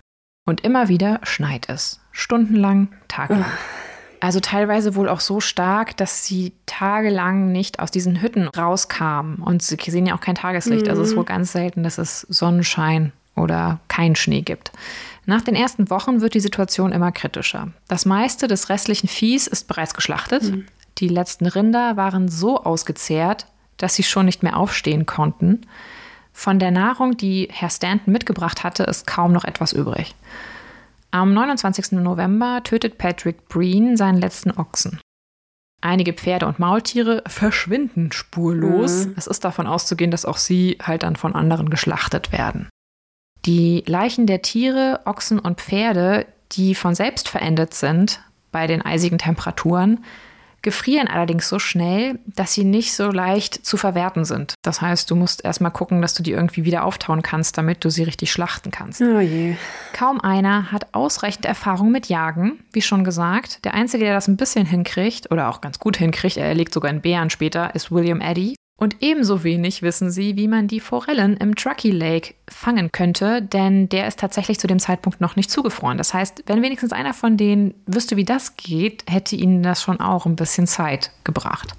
Und immer wieder schneit es. Stundenlang, tagelang. Also teilweise wohl auch so stark, dass sie tagelang nicht aus diesen Hütten rauskamen. Und sie sehen ja auch kein Tageslicht. Also es ist wohl ganz selten, dass es Sonnenschein oder keinen Schnee gibt. Nach den ersten Wochen wird die Situation immer kritischer. Das meiste des restlichen Viehs ist bereits geschlachtet. Die letzten Rinder waren so ausgezehrt, dass sie schon nicht mehr aufstehen konnten. Von der Nahrung, die Herr Stanton mitgebracht hatte, ist kaum noch etwas übrig. Am 29. November tötet Patrick Breen seinen letzten Ochsen. Einige Pferde und Maultiere verschwinden spurlos. Mhm. Es ist davon auszugehen, dass auch sie halt dann von anderen geschlachtet werden. Die Leichen der Tiere, Ochsen und Pferde, die von selbst verendet sind bei den eisigen Temperaturen, gefrieren allerdings so schnell, dass sie nicht so leicht zu verwerten sind. Das heißt, du musst erstmal gucken, dass du die irgendwie wieder auftauen kannst, damit du sie richtig schlachten kannst. Oh je. Kaum einer hat ausreichend Erfahrung mit Jagen, wie schon gesagt. Der Einzige, der das ein bisschen hinkriegt oder auch ganz gut hinkriegt, er erlegt sogar einen Bären später, ist William Eddy. Und ebenso wenig wissen sie, wie man die Forellen im Truckee Lake fangen könnte, denn der ist tatsächlich zu dem Zeitpunkt noch nicht zugefroren. Das heißt, wenn wenigstens einer von denen wüsste, wie das geht, hätte ihnen das schon auch ein bisschen Zeit gebracht.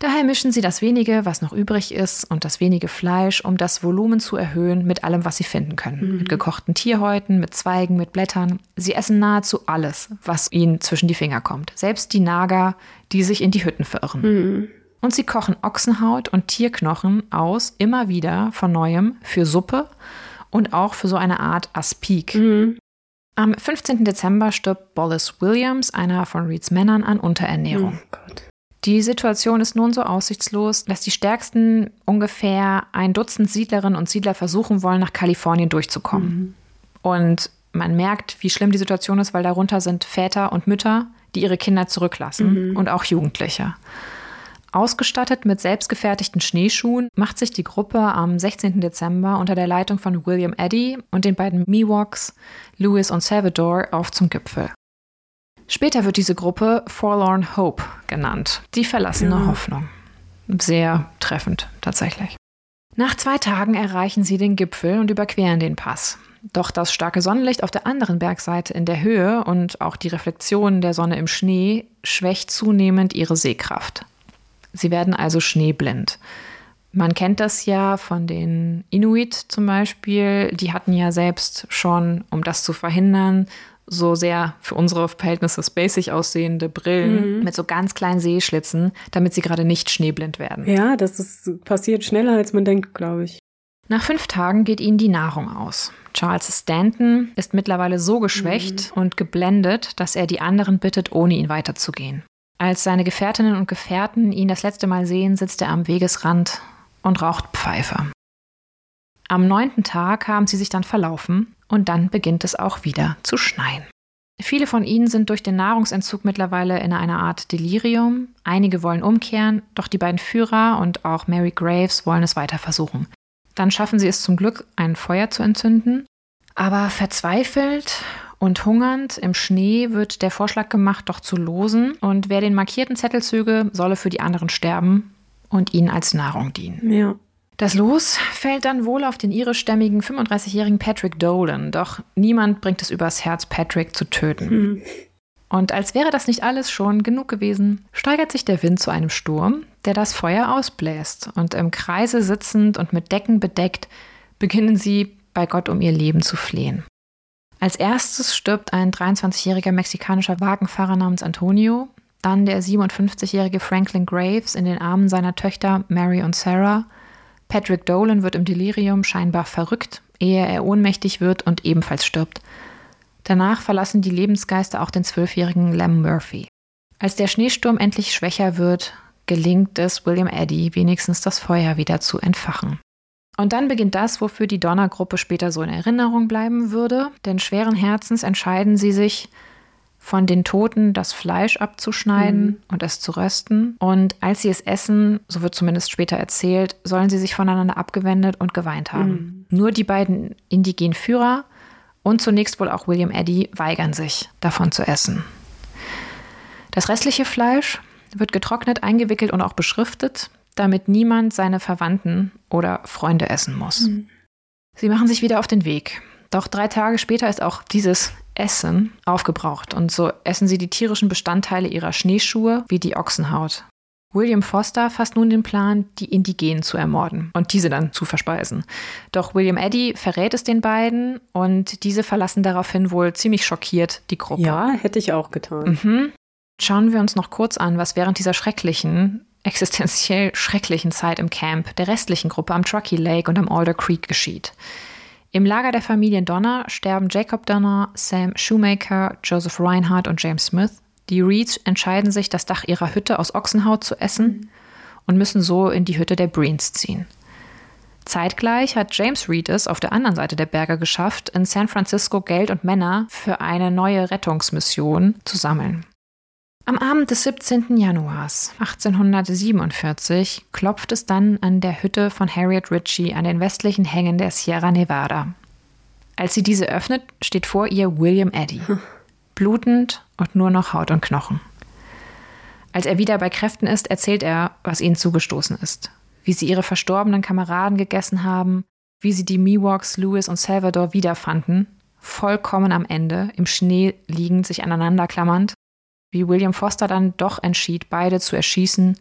Daher mischen sie das wenige, was noch übrig ist, und das wenige Fleisch, um das Volumen zu erhöhen, mit allem, was sie finden können. Mhm. Mit gekochten Tierhäuten, mit Zweigen, mit Blättern. Sie essen nahezu alles, was ihnen zwischen die Finger kommt. Selbst die Nager, die sich in die Hütten verirren. Mhm. Und sie kochen Ochsenhaut und Tierknochen aus, immer wieder von neuem, für Suppe und auch für so eine Art Aspik. Mhm. Am 15. Dezember stirbt Bollis Williams, einer von Reeds Männern, an Unterernährung. Oh die Situation ist nun so aussichtslos, dass die stärksten ungefähr ein Dutzend Siedlerinnen und Siedler versuchen wollen, nach Kalifornien durchzukommen. Mhm. Und man merkt, wie schlimm die Situation ist, weil darunter sind Väter und Mütter, die ihre Kinder zurücklassen mhm. und auch Jugendliche. Ausgestattet mit selbstgefertigten Schneeschuhen macht sich die Gruppe am 16. Dezember unter der Leitung von William Eddy und den beiden Miwoks, Louis und Salvador, auf zum Gipfel. Später wird diese Gruppe Forlorn Hope genannt, die verlassene ja. Hoffnung. Sehr treffend tatsächlich. Nach zwei Tagen erreichen sie den Gipfel und überqueren den Pass. Doch das starke Sonnenlicht auf der anderen Bergseite in der Höhe und auch die Reflexion der Sonne im Schnee schwächt zunehmend ihre Sehkraft. Sie werden also schneeblind. Man kennt das ja von den Inuit zum Beispiel. Die hatten ja selbst schon, um das zu verhindern, so sehr für unsere Verhältnisse spacig aussehende Brillen mhm. mit so ganz kleinen Sehschlitzen, damit sie gerade nicht schneeblind werden. Ja, das ist, passiert schneller, als man denkt, glaube ich. Nach fünf Tagen geht ihnen die Nahrung aus. Charles Stanton ist mittlerweile so geschwächt mhm. und geblendet, dass er die anderen bittet, ohne ihn weiterzugehen. Als seine Gefährtinnen und Gefährten ihn das letzte Mal sehen, sitzt er am Wegesrand und raucht Pfeife. Am neunten Tag haben sie sich dann verlaufen und dann beginnt es auch wieder zu schneien. Viele von ihnen sind durch den Nahrungsentzug mittlerweile in einer Art Delirium. Einige wollen umkehren, doch die beiden Führer und auch Mary Graves wollen es weiter versuchen. Dann schaffen sie es zum Glück, ein Feuer zu entzünden. Aber verzweifelt und hungernd im Schnee wird der Vorschlag gemacht, doch zu losen. Und wer den markierten Zettel zöge, solle für die anderen sterben und ihnen als Nahrung dienen. Ja. Das Los fällt dann wohl auf den irischstämmigen 35-jährigen Patrick Dolan, doch niemand bringt es übers Herz, Patrick zu töten. Hm. Und als wäre das nicht alles schon genug gewesen, steigert sich der Wind zu einem Sturm, der das Feuer ausbläst. Und im Kreise sitzend und mit Decken bedeckt, beginnen sie bei Gott um ihr Leben zu flehen. Als erstes stirbt ein 23-jähriger mexikanischer Wagenfahrer namens Antonio, dann der 57-jährige Franklin Graves in den Armen seiner Töchter Mary und Sarah. Patrick Dolan wird im Delirium scheinbar verrückt, ehe er ohnmächtig wird und ebenfalls stirbt. Danach verlassen die Lebensgeister auch den zwölfjährigen Lem Murphy. Als der Schneesturm endlich schwächer wird, gelingt es William Eddy wenigstens das Feuer wieder zu entfachen. Und dann beginnt das, wofür die Donnergruppe später so in Erinnerung bleiben würde, denn schweren Herzens entscheiden sie sich, von den Toten das Fleisch abzuschneiden mhm. und es zu rösten. Und als sie es essen, so wird zumindest später erzählt, sollen sie sich voneinander abgewendet und geweint haben. Mhm. Nur die beiden indigenen Führer und zunächst wohl auch William Eddy weigern sich, davon zu essen. Das restliche Fleisch wird getrocknet, eingewickelt und auch beschriftet damit niemand seine Verwandten oder Freunde essen muss. Mhm. Sie machen sich wieder auf den Weg. Doch drei Tage später ist auch dieses Essen aufgebraucht und so essen sie die tierischen Bestandteile ihrer Schneeschuhe wie die Ochsenhaut. William Foster fasst nun den Plan, die Indigenen zu ermorden und diese dann zu verspeisen. Doch William Eddy verrät es den beiden und diese verlassen daraufhin wohl ziemlich schockiert die Gruppe. Ja, hätte ich auch getan. Mhm. Schauen wir uns noch kurz an, was während dieser schrecklichen existenziell schrecklichen Zeit im Camp der restlichen Gruppe am Truckee Lake und am Alder Creek geschieht. Im Lager der Familien Donner sterben Jacob Donner, Sam Shoemaker, Joseph Reinhardt und James Smith. Die Reeds entscheiden sich, das Dach ihrer Hütte aus Ochsenhaut zu essen und müssen so in die Hütte der Breens ziehen. Zeitgleich hat James Reed es auf der anderen Seite der Berge geschafft, in San Francisco Geld und Männer für eine neue Rettungsmission zu sammeln. Am Abend des 17. Januars 1847 klopft es dann an der Hütte von Harriet Ritchie an den westlichen Hängen der Sierra Nevada. Als sie diese öffnet, steht vor ihr William Eddy, blutend und nur noch Haut und Knochen. Als er wieder bei Kräften ist, erzählt er, was ihnen zugestoßen ist, wie sie ihre verstorbenen Kameraden gegessen haben, wie sie die Miwoks, Louis und Salvador wiederfanden, vollkommen am Ende, im Schnee liegend, sich aneinander klammernd wie William Foster dann doch entschied, beide zu erschießen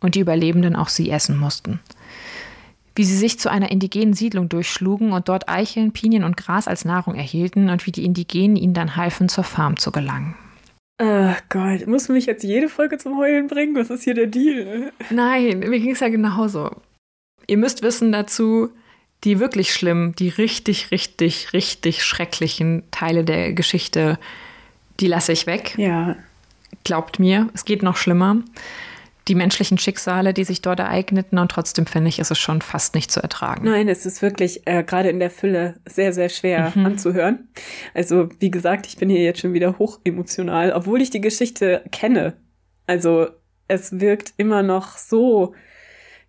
und die Überlebenden auch sie essen mussten. Wie sie sich zu einer indigenen Siedlung durchschlugen und dort Eicheln, Pinien und Gras als Nahrung erhielten und wie die Indigenen ihnen dann halfen, zur Farm zu gelangen. Oh Gott, muss mich jetzt jede Folge zum Heulen bringen? Was ist hier der Deal? Nein, mir ging es ja genauso. Ihr müsst wissen dazu, die wirklich schlimmen, die richtig, richtig, richtig schrecklichen Teile der Geschichte, die lasse ich weg. Ja. Glaubt mir, es geht noch schlimmer. Die menschlichen Schicksale, die sich dort ereigneten, und trotzdem finde ich, ist es schon fast nicht zu ertragen. Nein, es ist wirklich äh, gerade in der Fülle sehr, sehr schwer mhm. anzuhören. Also, wie gesagt, ich bin hier jetzt schon wieder hoch emotional, obwohl ich die Geschichte kenne. Also, es wirkt immer noch so,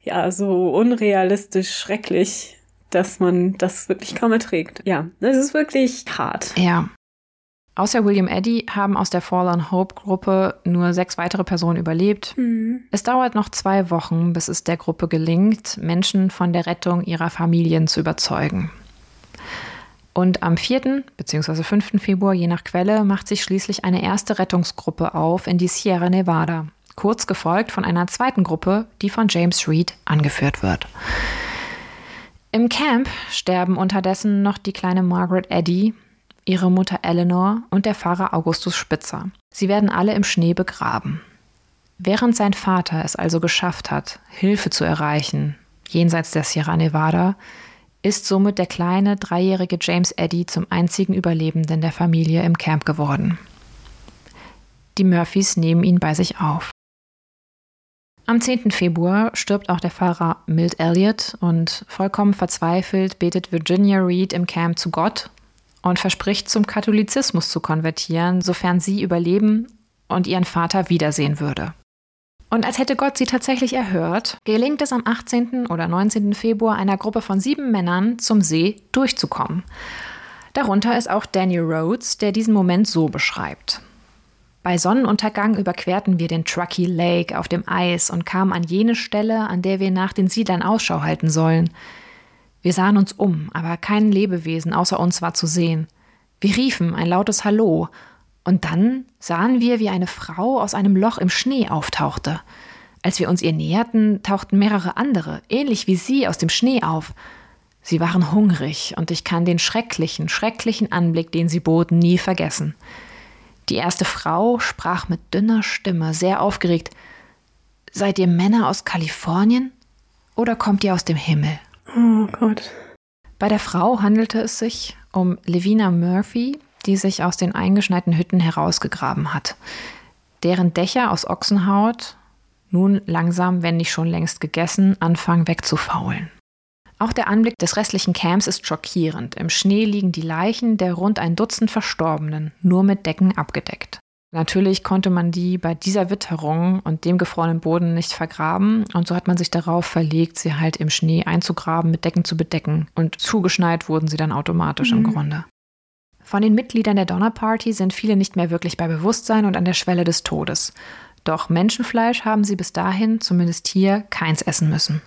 ja, so unrealistisch schrecklich, dass man das wirklich kaum erträgt. Ja, das ist wirklich hart. Ja. Außer William Eddy haben aus der Fallen Hope Gruppe nur sechs weitere Personen überlebt. Mhm. Es dauert noch zwei Wochen, bis es der Gruppe gelingt, Menschen von der Rettung ihrer Familien zu überzeugen. Und am 4. bzw. 5. Februar, je nach Quelle, macht sich schließlich eine erste Rettungsgruppe auf in die Sierra Nevada, kurz gefolgt von einer zweiten Gruppe, die von James Reed angeführt wird. Im Camp sterben unterdessen noch die kleine Margaret Eddy, ihre Mutter Eleanor und der Pfarrer Augustus Spitzer. Sie werden alle im Schnee begraben. Während sein Vater es also geschafft hat, Hilfe zu erreichen, jenseits der Sierra Nevada, ist somit der kleine dreijährige James Eddy zum einzigen Überlebenden der Familie im Camp geworden. Die Murphys nehmen ihn bei sich auf. Am 10. Februar stirbt auch der Pfarrer Milt Elliott und vollkommen verzweifelt betet Virginia Reed im Camp zu Gott und verspricht, zum Katholizismus zu konvertieren, sofern sie überleben und ihren Vater wiedersehen würde. Und als hätte Gott sie tatsächlich erhört, gelingt es am 18. oder 19. Februar einer Gruppe von sieben Männern zum See durchzukommen. Darunter ist auch Daniel Rhodes, der diesen Moment so beschreibt. Bei Sonnenuntergang überquerten wir den Truckee Lake auf dem Eis und kamen an jene Stelle, an der wir nach den Siedlern Ausschau halten sollen. Wir sahen uns um, aber kein Lebewesen außer uns war zu sehen. Wir riefen ein lautes Hallo, und dann sahen wir, wie eine Frau aus einem Loch im Schnee auftauchte. Als wir uns ihr näherten, tauchten mehrere andere, ähnlich wie sie, aus dem Schnee auf. Sie waren hungrig, und ich kann den schrecklichen, schrecklichen Anblick, den sie boten, nie vergessen. Die erste Frau sprach mit dünner Stimme, sehr aufgeregt Seid ihr Männer aus Kalifornien oder kommt ihr aus dem Himmel? Oh Gott. Bei der Frau handelte es sich um Levina Murphy, die sich aus den eingeschneiten Hütten herausgegraben hat. Deren Dächer aus Ochsenhaut nun langsam, wenn nicht schon längst gegessen, anfangen wegzufaulen. Auch der Anblick des restlichen Camps ist schockierend. Im Schnee liegen die Leichen der rund ein Dutzend Verstorbenen, nur mit Decken abgedeckt. Natürlich konnte man die bei dieser Witterung und dem gefrorenen Boden nicht vergraben und so hat man sich darauf verlegt, sie halt im Schnee einzugraben, mit Decken zu bedecken und zugeschneit wurden sie dann automatisch mhm. im Grunde. Von den Mitgliedern der Donner Party sind viele nicht mehr wirklich bei Bewusstsein und an der Schwelle des Todes. Doch Menschenfleisch haben sie bis dahin, zumindest hier, keins essen müssen.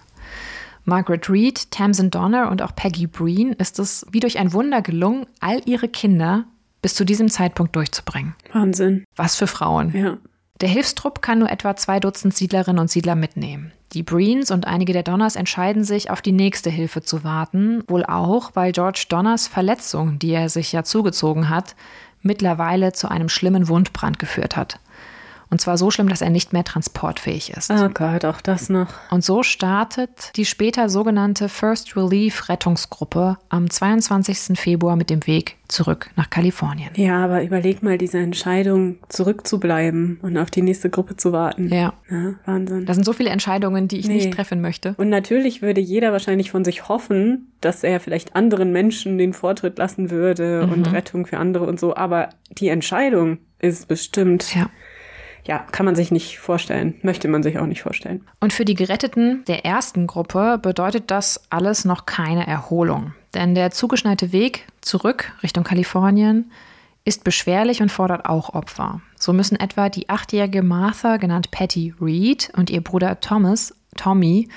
Margaret Reed, Tamsin Donner und auch Peggy Breen ist es wie durch ein Wunder gelungen, all ihre Kinder bis zu diesem Zeitpunkt durchzubringen. Wahnsinn. Was für Frauen. Ja. Der Hilfstrupp kann nur etwa zwei Dutzend Siedlerinnen und Siedler mitnehmen. Die Breens und einige der Donners entscheiden sich, auf die nächste Hilfe zu warten, wohl auch, weil George Donners Verletzung, die er sich ja zugezogen hat, mittlerweile zu einem schlimmen Wundbrand geführt hat. Und zwar so schlimm, dass er nicht mehr transportfähig ist. Oh Gott, auch das noch. Und so startet die später sogenannte First Relief Rettungsgruppe am 22. Februar mit dem Weg zurück nach Kalifornien. Ja, aber überleg mal diese Entscheidung, zurückzubleiben und auf die nächste Gruppe zu warten. Ja. ja Wahnsinn. Das sind so viele Entscheidungen, die ich nee. nicht treffen möchte. Und natürlich würde jeder wahrscheinlich von sich hoffen, dass er vielleicht anderen Menschen den Vortritt lassen würde mhm. und Rettung für andere und so. Aber die Entscheidung ist bestimmt. Ja ja, kann man sich nicht vorstellen, möchte man sich auch nicht vorstellen. Und für die Geretteten der ersten Gruppe bedeutet das alles noch keine Erholung. Denn der zugeschneite Weg zurück Richtung Kalifornien ist beschwerlich und fordert auch Opfer. So müssen etwa die achtjährige Martha, genannt Patty Reed, und ihr Bruder Thomas, Tommy,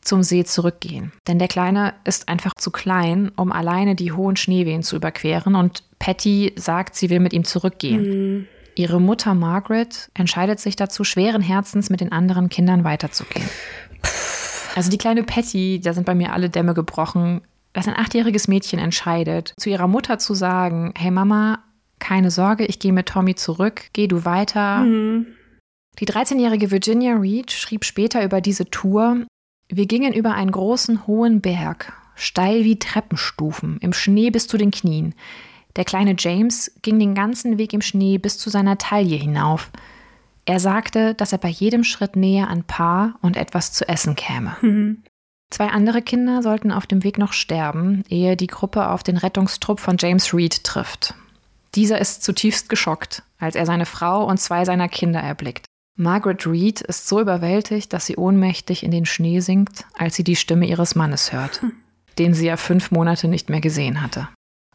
zum See zurückgehen. Denn der Kleine ist einfach zu klein, um alleine die hohen Schneewehen zu überqueren und Patty sagt, sie will mit ihm zurückgehen. Mhm. Ihre Mutter Margaret entscheidet sich dazu, schweren Herzens mit den anderen Kindern weiterzugehen. Also die kleine Patty, da sind bei mir alle Dämme gebrochen, dass ein achtjähriges Mädchen entscheidet, zu ihrer Mutter zu sagen, hey Mama, keine Sorge, ich gehe mit Tommy zurück, geh du weiter. Mhm. Die 13-jährige Virginia Reed schrieb später über diese Tour, wir gingen über einen großen, hohen Berg, steil wie Treppenstufen, im Schnee bis zu den Knien. Der kleine James ging den ganzen Weg im Schnee bis zu seiner Taille hinauf. Er sagte, dass er bei jedem Schritt näher an Paar und etwas zu essen käme. Mhm. Zwei andere Kinder sollten auf dem Weg noch sterben, ehe die Gruppe auf den Rettungstrupp von James Reed trifft. Dieser ist zutiefst geschockt, als er seine Frau und zwei seiner Kinder erblickt. Margaret Reed ist so überwältigt, dass sie ohnmächtig in den Schnee sinkt, als sie die Stimme ihres Mannes hört, hm. den sie ja fünf Monate nicht mehr gesehen hatte.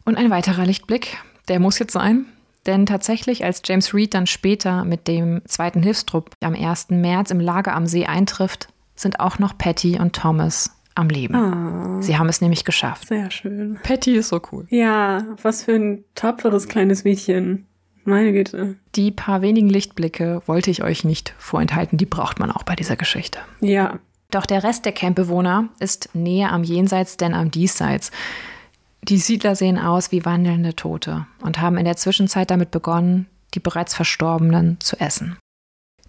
Und ein weiterer Lichtblick, der muss jetzt sein, denn tatsächlich, als James Reed dann später mit dem zweiten Hilfstrupp am 1. März im Lager am See eintrifft, sind auch noch Patty und Thomas am Leben. Oh, Sie haben es nämlich geschafft. Sehr schön. Patty ist so cool. Ja, was für ein tapferes kleines Mädchen. Meine Güte. Die paar wenigen Lichtblicke wollte ich euch nicht vorenthalten, die braucht man auch bei dieser Geschichte. Ja. Doch der Rest der Campbewohner ist näher am Jenseits denn am Diesseits. Die Siedler sehen aus wie wandelnde Tote und haben in der Zwischenzeit damit begonnen, die bereits Verstorbenen zu essen.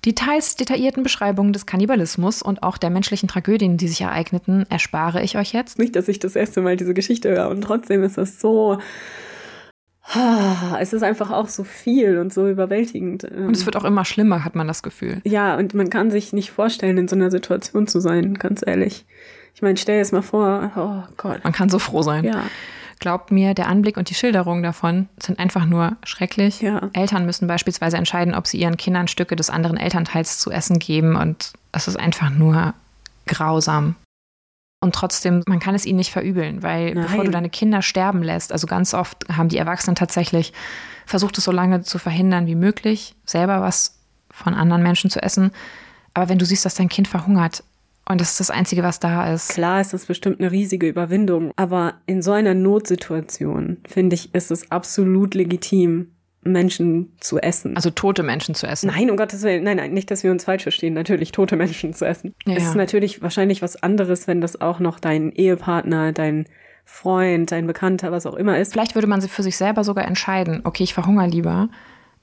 Die teils detaillierten Beschreibungen des Kannibalismus und auch der menschlichen Tragödien, die sich ereigneten, erspare ich euch jetzt. Nicht, dass ich das erste Mal diese Geschichte höre und trotzdem ist das so. Es ist einfach auch so viel und so überwältigend. Und es wird auch immer schlimmer, hat man das Gefühl. Ja, und man kann sich nicht vorstellen, in so einer Situation zu sein, ganz ehrlich. Ich meine, stell dir es mal vor, oh Gott. Man kann so froh sein. Ja. Glaubt mir, der Anblick und die Schilderung davon sind einfach nur schrecklich. Ja. Eltern müssen beispielsweise entscheiden, ob sie ihren Kindern Stücke des anderen Elternteils zu essen geben und es ist einfach nur grausam. Und trotzdem, man kann es ihnen nicht verübeln, weil Nein. bevor du deine Kinder sterben lässt, also ganz oft haben die Erwachsenen tatsächlich versucht, es so lange zu verhindern wie möglich, selber was von anderen Menschen zu essen. Aber wenn du siehst, dass dein Kind verhungert, und das ist das Einzige, was da ist. Klar ist das bestimmt eine riesige Überwindung, aber in so einer Notsituation, finde ich, ist es absolut legitim, Menschen zu essen. Also tote Menschen zu essen. Nein, um Gottes Willen, nein, nein, nicht, dass wir uns falsch verstehen. Natürlich tote Menschen zu essen. Ja. Es ist natürlich wahrscheinlich was anderes, wenn das auch noch dein Ehepartner, dein Freund, dein Bekannter, was auch immer ist. Vielleicht würde man für sich selber sogar entscheiden, okay, ich verhungere lieber.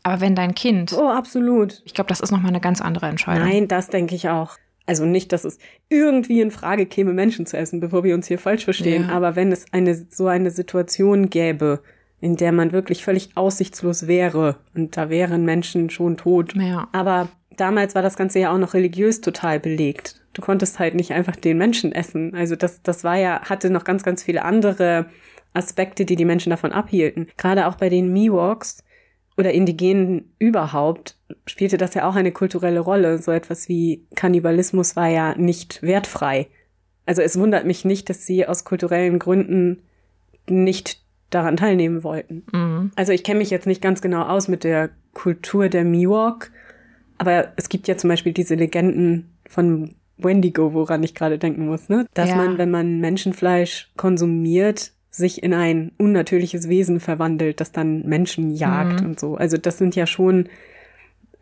Aber wenn dein Kind. Oh, absolut. Ich glaube, das ist nochmal eine ganz andere Entscheidung. Nein, das denke ich auch. Also nicht, dass es irgendwie in Frage käme, Menschen zu essen, bevor wir uns hier falsch verstehen. Ja. Aber wenn es eine, so eine Situation gäbe, in der man wirklich völlig aussichtslos wäre und da wären Menschen schon tot. Ja. Aber damals war das Ganze ja auch noch religiös total belegt. Du konntest halt nicht einfach den Menschen essen. Also das, das war ja, hatte noch ganz, ganz viele andere Aspekte, die die Menschen davon abhielten. Gerade auch bei den Miwoks oder Indigenen überhaupt spielte das ja auch eine kulturelle Rolle. So etwas wie Kannibalismus war ja nicht wertfrei. Also es wundert mich nicht, dass sie aus kulturellen Gründen nicht daran teilnehmen wollten. Mhm. Also ich kenne mich jetzt nicht ganz genau aus mit der Kultur der Miwok, aber es gibt ja zum Beispiel diese Legenden von Wendigo, woran ich gerade denken muss, ne? Dass ja. man, wenn man Menschenfleisch konsumiert, sich in ein unnatürliches Wesen verwandelt, das dann Menschen jagt mhm. und so. Also das sind ja schon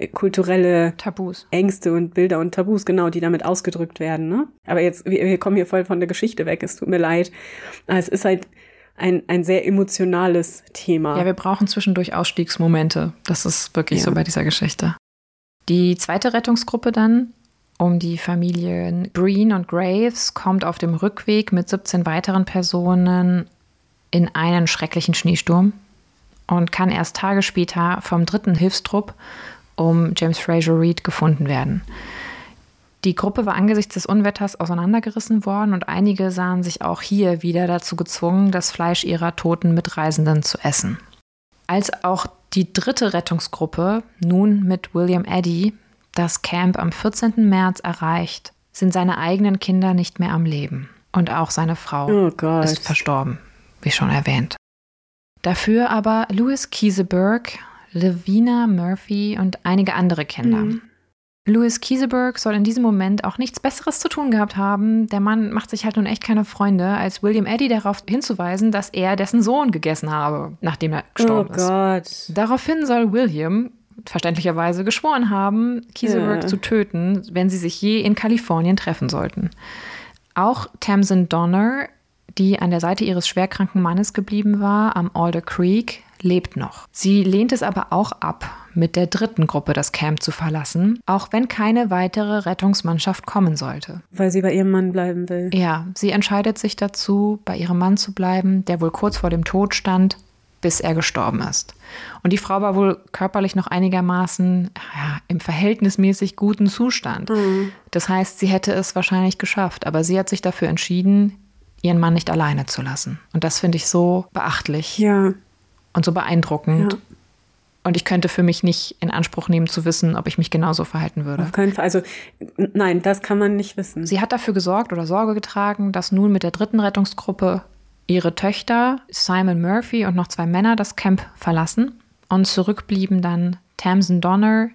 kulturelle Tabus. Ängste und Bilder und Tabus, genau, die damit ausgedrückt werden. Ne? Aber jetzt, wir, wir kommen hier voll von der Geschichte weg, es tut mir leid. Es ist halt ein, ein sehr emotionales Thema. Ja, wir brauchen zwischendurch Ausstiegsmomente. Das ist wirklich ja. so bei dieser Geschichte. Die zweite Rettungsgruppe dann um die Familien Breen und Graves kommt auf dem Rückweg mit 17 weiteren Personen in einen schrecklichen Schneesturm und kann erst Tage später vom dritten Hilfstrupp um James Fraser Reed gefunden werden. Die Gruppe war angesichts des Unwetters auseinandergerissen worden und einige sahen sich auch hier wieder dazu gezwungen, das Fleisch ihrer toten Mitreisenden zu essen. Als auch die dritte Rettungsgruppe, nun mit William Eddy, das Camp am 14. März erreicht, sind seine eigenen Kinder nicht mehr am Leben. Und auch seine Frau Oh ist verstorben, wie schon erwähnt. Dafür aber Louis Kieseberg, Levina Murphy und einige andere Kinder. Mhm. Louis Kieseberg soll in diesem Moment auch nichts Besseres zu tun gehabt haben. Der Mann macht sich halt nun echt keine Freunde, als William Eddy darauf hinzuweisen, dass er dessen Sohn gegessen habe, nachdem er Oh gestorben ist. Gott. Daraufhin soll William verständlicherweise geschworen haben, Kieseberg Ja. zu töten, wenn sie sich je in Kalifornien treffen sollten. Auch Tamsin Donner, die an der Seite ihres schwerkranken Mannes geblieben war, am Alder Creek, lebt noch. Sie lehnt es aber auch ab, mit der dritten Gruppe das Camp zu verlassen, auch wenn keine weitere Rettungsmannschaft kommen sollte. Weil sie bei ihrem Mann bleiben will. Ja, sie entscheidet sich dazu, bei ihrem Mann zu bleiben, der wohl kurz vor dem Tod stand, bis er gestorben ist. Und die Frau war wohl körperlich noch einigermaßen ja, im verhältnismäßig guten Zustand. Das heißt, sie hätte es wahrscheinlich geschafft, aber sie hat sich dafür entschieden, ihren Mann nicht alleine zu lassen. Und das finde ich so beachtlich Ja. Und so beeindruckend. Ja. Und ich könnte für mich nicht in Anspruch nehmen zu wissen, ob ich mich genauso verhalten würde. Auf keinen Fall. Also, nein, das kann man nicht wissen. Sie hat dafür gesorgt oder Sorge getragen, dass nun mit der dritten Rettungsgruppe ihre Töchter Simon Murphy und noch zwei Männer das Camp verlassen und zurück blieben dann Tamsin Donner,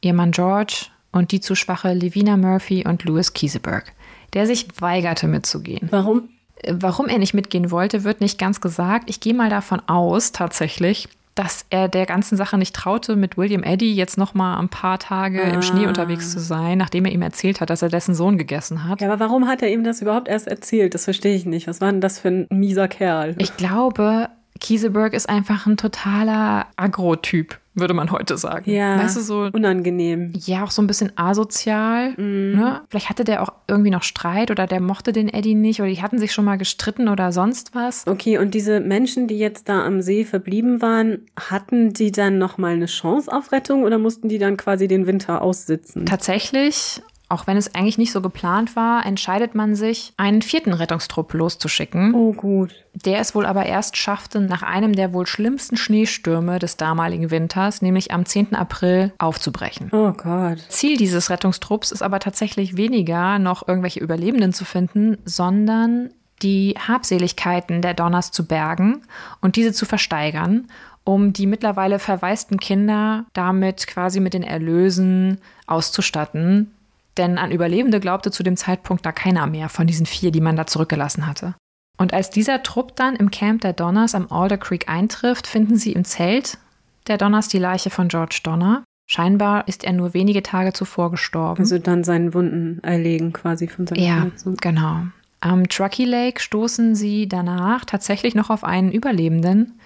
ihr Mann George und die zu schwache Levina Murphy und Louis Kieseberg, der sich weigerte mitzugehen. Warum? Warum er nicht mitgehen wollte, wird nicht ganz gesagt. Ich gehe mal davon aus, tatsächlich, dass er der ganzen Sache nicht traute, mit William Eddy jetzt noch mal ein paar Tage im Schnee Ah. unterwegs zu sein, nachdem er ihm erzählt hat, dass er dessen Sohn gegessen hat. Ja, aber warum hat er ihm das überhaupt erst erzählt? Das verstehe ich nicht. Was war denn das für ein mieser Kerl? Ich glaube, Kieseberg ist einfach ein totaler Agro-Typ, würde man heute sagen. ja. Weißt du, so, Unangenehm. ja, auch so ein bisschen asozial. Mhm. Ne? Vielleicht hatte der auch irgendwie noch Streit oder der mochte den Eddie nicht oder die hatten sich schon mal gestritten oder sonst was. Okay, und diese Menschen, die jetzt da am See verblieben waren, hatten die dann noch mal eine Chance auf Rettung oder mussten die dann quasi den Winter aussitzen? Tatsächlich, auch wenn es eigentlich nicht so geplant war, entscheidet man sich, einen vierten Rettungstrupp loszuschicken. Oh, gut. Der es wohl aber erst schaffte, nach einem der wohl schlimmsten Schneestürme des damaligen Winters, nämlich am 10. April, aufzubrechen. Oh Gott. Ziel dieses Rettungstrupps ist aber tatsächlich weniger, noch irgendwelche Überlebenden zu finden, sondern die Habseligkeiten der Donners zu bergen und diese zu versteigern, um die mittlerweile verwaisten Kinder damit quasi mit den Erlösen auszustatten. Denn an Überlebende glaubte zu dem Zeitpunkt da keiner mehr von diesen vier, die man da zurückgelassen hatte. Und als dieser Trupp dann im Camp der Donners am Alder Creek eintrifft, finden sie im Zelt der Donners die Leiche von George Donner. Scheinbar ist er nur wenige Tage zuvor gestorben. Also dann seinen Wunden erlegen quasi von seiner ja, Verletzung. genau. Am Truckee Lake stoßen sie danach tatsächlich noch auf einen Überlebenden,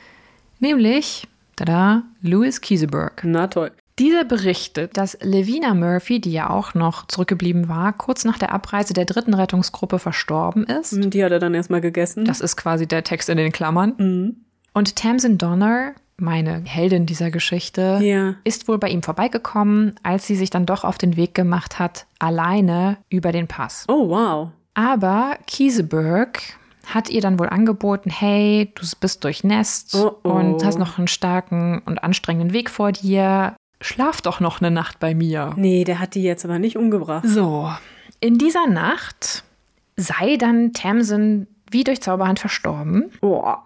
nämlich, tada, Louis Kieseberg. Na toll. Dieser berichtet, dass Levina Murphy, die ja auch noch zurückgeblieben war, kurz nach der Abreise der dritten Rettungsgruppe verstorben ist. Die hat er dann erstmal gegessen. Das ist quasi der Text in den Klammern. Mhm. Und Tamsin Donner, meine Heldin dieser Geschichte, Ja. ist wohl bei ihm vorbeigekommen, als sie sich dann doch auf den Weg gemacht hat, alleine über den Pass. Oh, wow. Aber Kieseberg hat ihr dann wohl angeboten, hey, du bist durchnässt Oh, oh. und hast noch einen starken und anstrengenden Weg vor dir. Schlaf doch noch eine Nacht bei mir. Nee, der hat die jetzt aber nicht umgebracht. So, in dieser Nacht sei dann Tamsin wie durch Zauberhand verstorben Boah.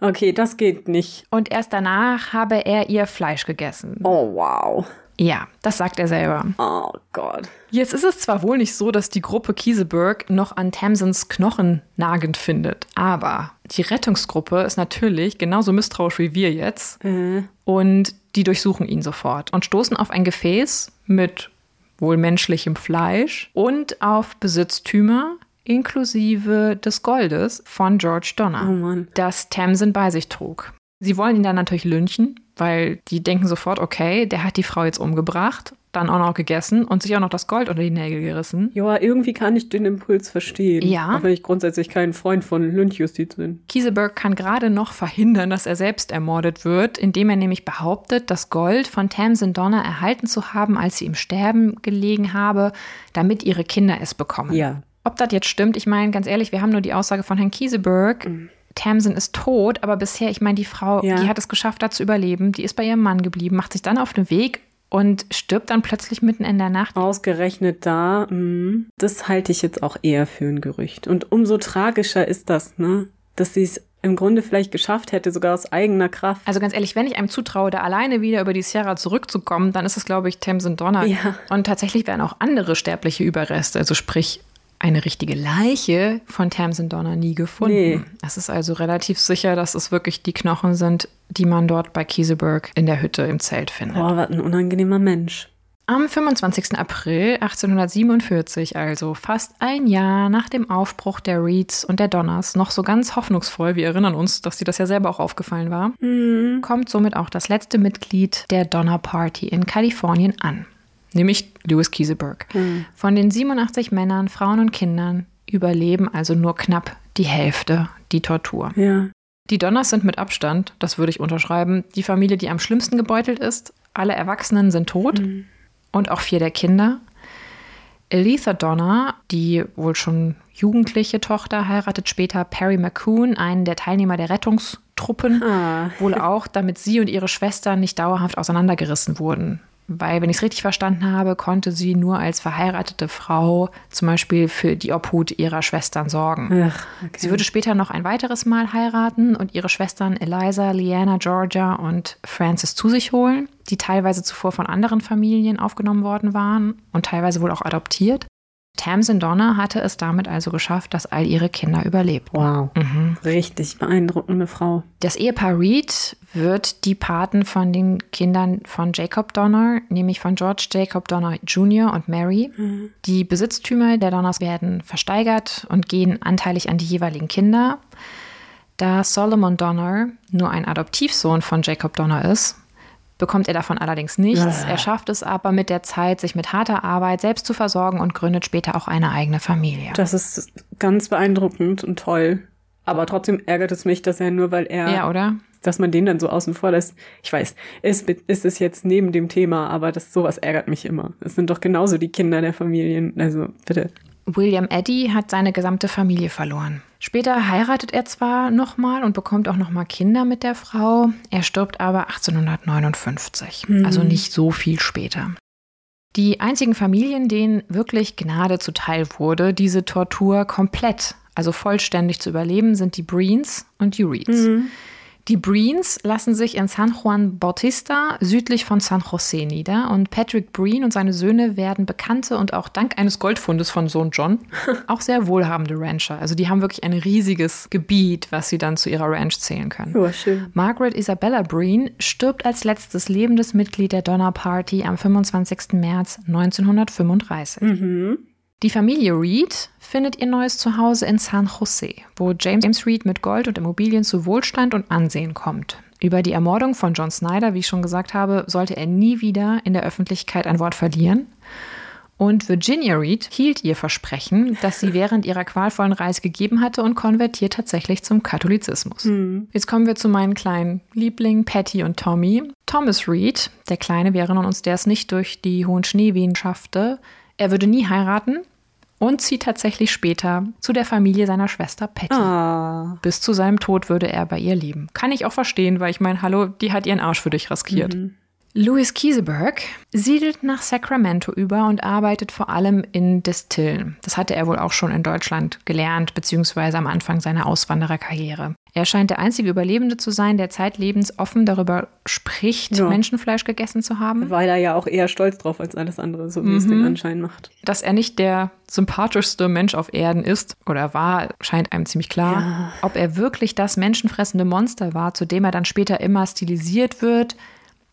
Okay, das geht nicht. und erst danach habe er ihr Fleisch gegessen. Oh, wow. Ja, das sagt er selber. Oh Gott. Jetzt ist es zwar wohl nicht so, dass die Gruppe Kieseberg noch an Tamsins Knochen nagend findet, aber die Rettungsgruppe ist natürlich genauso misstrauisch wie wir jetzt Äh, und die durchsuchen ihn sofort und stoßen auf ein Gefäß mit wohl menschlichem Fleisch und auf Besitztümer inklusive des Goldes von George Donner, oh das Tamsin bei sich trug. Sie wollen ihn dann natürlich lynchen, weil die denken sofort, okay, der hat die Frau jetzt umgebracht, dann auch noch gegessen und sich auch noch das Gold unter die Nägel gerissen. Ja, irgendwie kann ich den Impuls verstehen. Ja. Auch wenn ich grundsätzlich kein Freund von Lynchjustiz bin. Kieseberg kann gerade noch verhindern, dass er selbst ermordet wird, indem er nämlich behauptet, das Gold von Tamsin Donner erhalten zu haben, als sie im Sterben gelegen habe, damit ihre Kinder es bekommen. Ja. Ob das jetzt stimmt, ich meine, ganz ehrlich, wir haben nur die Aussage von Herrn Kieseberg. Tamsin ist tot, aber bisher, ich meine, die Frau, Ja. die hat es geschafft, da zu überleben, die ist bei ihrem Mann geblieben, macht sich dann auf den Weg und stirbt dann plötzlich mitten in der Nacht. Ausgerechnet da, mh, das halte ich jetzt auch eher für ein Gerücht. Und umso tragischer ist das, ne? Dass sie es im Grunde vielleicht geschafft hätte, sogar aus eigener Kraft. Also ganz ehrlich, wenn ich einem zutraue, da alleine wieder über die Sierra zurückzukommen, dann ist es, glaube ich, Tamsin Donner. Ja. Und tatsächlich werden auch andere sterbliche Überreste, also sprich eine richtige Leiche von Tamsin Donner nie gefunden. Nee. Es ist also relativ sicher, dass es wirklich die Knochen sind, die man dort bei Kieseberg in der Hütte im Zelt findet. Boah, was ein unangenehmer Mensch. Am 25. April 1847, also fast ein Jahr nach dem Aufbruch der Reeds und der Donners, noch so ganz hoffnungsvoll, wir erinnern uns, dass dir das ja selber auch aufgefallen war, kommt somit auch das letzte Mitglied der Donner Party in Kalifornien an, nämlich Louis Kieseberg. Von den 87 Männern, Frauen und Kindern überleben also nur knapp die Hälfte die Tortur. Ja. Die Donners sind mit Abstand, das würde ich unterschreiben, die Familie, die am schlimmsten gebeutelt ist. Alle Erwachsenen sind tot und auch vier der Kinder. Elitha Donner, die wohl schon jugendliche Tochter, heiratet später Perry McCoon, einen der Teilnehmer der Rettungstruppen. Ah. Wohl auch, damit sie und ihre Schwester nicht dauerhaft auseinandergerissen wurden. Weil, wenn ich es richtig verstanden habe, konnte sie nur als verheiratete Frau zum Beispiel für die Obhut ihrer Schwestern sorgen. Ach, okay. Sie würde später noch ein weiteres Mal heiraten und ihre Schwestern Eliza, Leanna, Georgia und Frances zu sich holen, die teilweise zuvor von anderen Familien aufgenommen worden waren und teilweise wohl auch adoptiert. Tamsin Donner hatte es damit also geschafft, dass all ihre Kinder überlebten. Wow. Richtig beeindruckende Frau. Das Ehepaar Reed wird die Paten von den Kindern von Jacob Donner, nämlich von George Jacob Donner Jr. und Mary. Die Besitztümer der Donners werden versteigert und gehen anteilig an die jeweiligen Kinder. Da Solomon Donner nur ein Adoptivsohn von Jacob Donner ist, bekommt er davon allerdings nichts. Er schafft es aber mit der Zeit, sich mit harter Arbeit selbst zu versorgen und gründet später auch eine eigene Familie. Das ist ganz beeindruckend und toll. Aber trotzdem ärgert es mich, dass er nur, weil er, Ja, oder? dass man den dann so außen vor lässt. Ich weiß, ist, ist es jetzt neben dem Thema, aber das sowas ärgert mich immer. Es sind doch genauso die Kinder der Familien. Also bitte. William Eddy hat seine gesamte Familie verloren. Später heiratet er zwar nochmal und bekommt auch nochmal Kinder mit der Frau, er stirbt aber 1859, also nicht so viel später. Die einzigen Familien, denen wirklich Gnade zuteil wurde, diese Tortur komplett, also vollständig zu überleben, sind die Breens und die Reeds. Die Breens lassen sich in San Juan Bautista südlich von San Jose nieder und Patrick Breen und seine Söhne werden bekannte und auch dank eines Goldfundes von Sohn John auch sehr wohlhabende Rancher. Also die haben wirklich ein riesiges Gebiet, was sie dann zu ihrer Ranch zählen können. Ja, schön. Margaret Isabella Breen stirbt als letztes lebendes Mitglied der Donner Party am 25. März 1935. Die Familie Reed findet ihr neues Zuhause in San Jose, wo James Reed mit Gold und Immobilien zu Wohlstand und Ansehen kommt. Über die Ermordung von John Snyder, wie ich schon gesagt habe, sollte er nie wieder in der Öffentlichkeit ein Wort verlieren. Und Virginia Reed hielt ihr Versprechen, das sie während ihrer qualvollen Reise gegeben hatte und konvertiert tatsächlich zum Katholizismus. Jetzt kommen wir zu meinen kleinen Lieblingen Patty und Tommy. Thomas Reed, der Kleine, wir erinnern uns, der es nicht durch die hohen Schneewehen schaffte. Er würde nie heiraten und zieht tatsächlich später zu der Familie seiner Schwester Patty. Ah. Bis zu seinem Tod würde er bei ihr leben. Kann ich auch verstehen, weil ich meine, hallo, die hat ihren Arsch für dich riskiert. Louis Kieseberg siedelt nach Sacramento über und arbeitet vor allem in Distillen. Das hatte er wohl auch schon in Deutschland gelernt, beziehungsweise am Anfang seiner Auswandererkarriere. Er scheint der einzige Überlebende zu sein, der zeitlebens offen darüber spricht, Ja. Menschenfleisch gegessen zu haben. War er ja auch eher stolz drauf als alles andere, so wie es den Anschein macht. Dass er nicht der sympathischste Mensch auf Erden ist oder war, scheint einem ziemlich klar. Ja. Ob er wirklich das menschenfressende Monster war, zu dem er dann später immer stilisiert wird,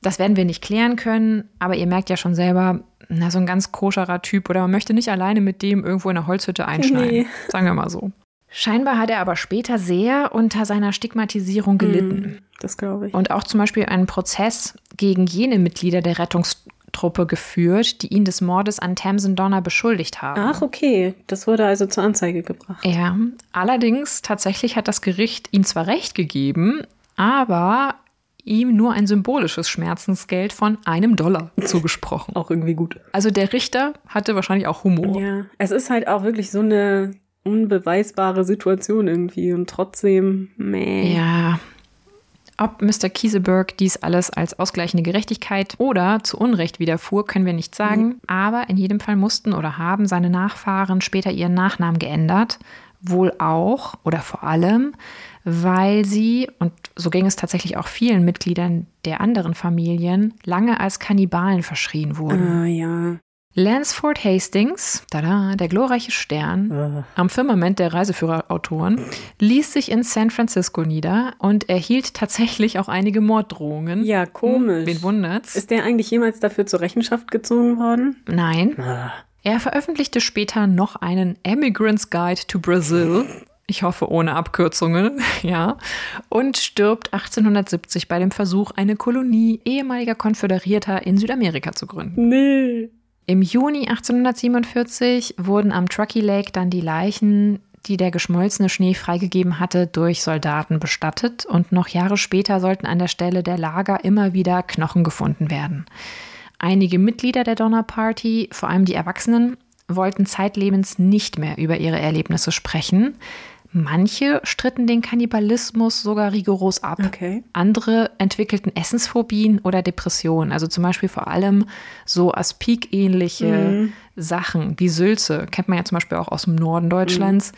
das werden wir nicht klären können. Aber ihr merkt ja schon selber, na, so ein ganz koscherer Typ oder man möchte nicht alleine mit dem irgendwo in einer Holzhütte einschneiden. Nee. Sagen wir mal so. Scheinbar hat er aber später sehr unter seiner Stigmatisierung gelitten. Das glaube ich. Und auch zum Beispiel einen Prozess gegen jene Mitglieder der Rettungstruppe geführt, die ihn des Mordes an Tamsin Donner beschuldigt haben. Ach, okay. Das wurde also zur Anzeige gebracht. Ja, allerdings tatsächlich hat das Gericht ihm zwar recht gegeben, aber ihm nur ein symbolisches Schmerzensgeld von einem Dollar zugesprochen. Auch irgendwie gut. Also der Richter hatte wahrscheinlich auch Humor. Ja, es ist halt auch wirklich so eine unbeweisbare Situation irgendwie und trotzdem, meh. Ja. Ob Mr. Kieseberg dies alles als ausgleichende Gerechtigkeit oder zu Unrecht widerfuhr, können wir nicht sagen. Mhm. Aber in jedem Fall mussten oder haben seine Nachfahren später ihren Nachnamen geändert. Wohl auch oder vor allem, weil sie, und so ging es tatsächlich auch vielen Mitgliedern der anderen Familien, lange als Kannibalen verschrien wurden. Ah, ja. Lansford Hastings, tada, der glorreiche Stern, uh. am Firmament der Reiseführerautoren, ließ sich in San Francisco nieder und erhielt tatsächlich auch einige Morddrohungen. Ja, komisch. Wen wundert's? Ist der eigentlich jemals dafür zur Rechenschaft gezogen worden? Nein. Uh. Er veröffentlichte später noch einen Emigrant's Guide to Brazil. Ich hoffe ohne Abkürzungen, ja. Und stirbt 1870 bei dem Versuch, eine Kolonie ehemaliger Konföderierter in Südamerika zu gründen. Nee. Im Juni 1847 wurden am Truckee Lake dann die Leichen, die der geschmolzene Schnee freigegeben hatte, durch Soldaten bestattet und noch Jahre später sollten an der Stelle der Lager immer wieder Knochen gefunden werden. Einige Mitglieder der Donner Party, vor allem die Erwachsenen, wollten zeitlebens nicht mehr über ihre Erlebnisse sprechen. Manche stritten den Kannibalismus sogar rigoros ab. Okay. Andere entwickelten Essensphobien oder Depressionen. Also zum Beispiel vor allem so Aspik-ähnliche mhm. Sachen wie Sülze. Kennt man ja zum Beispiel auch aus dem Norden Deutschlands. Mhm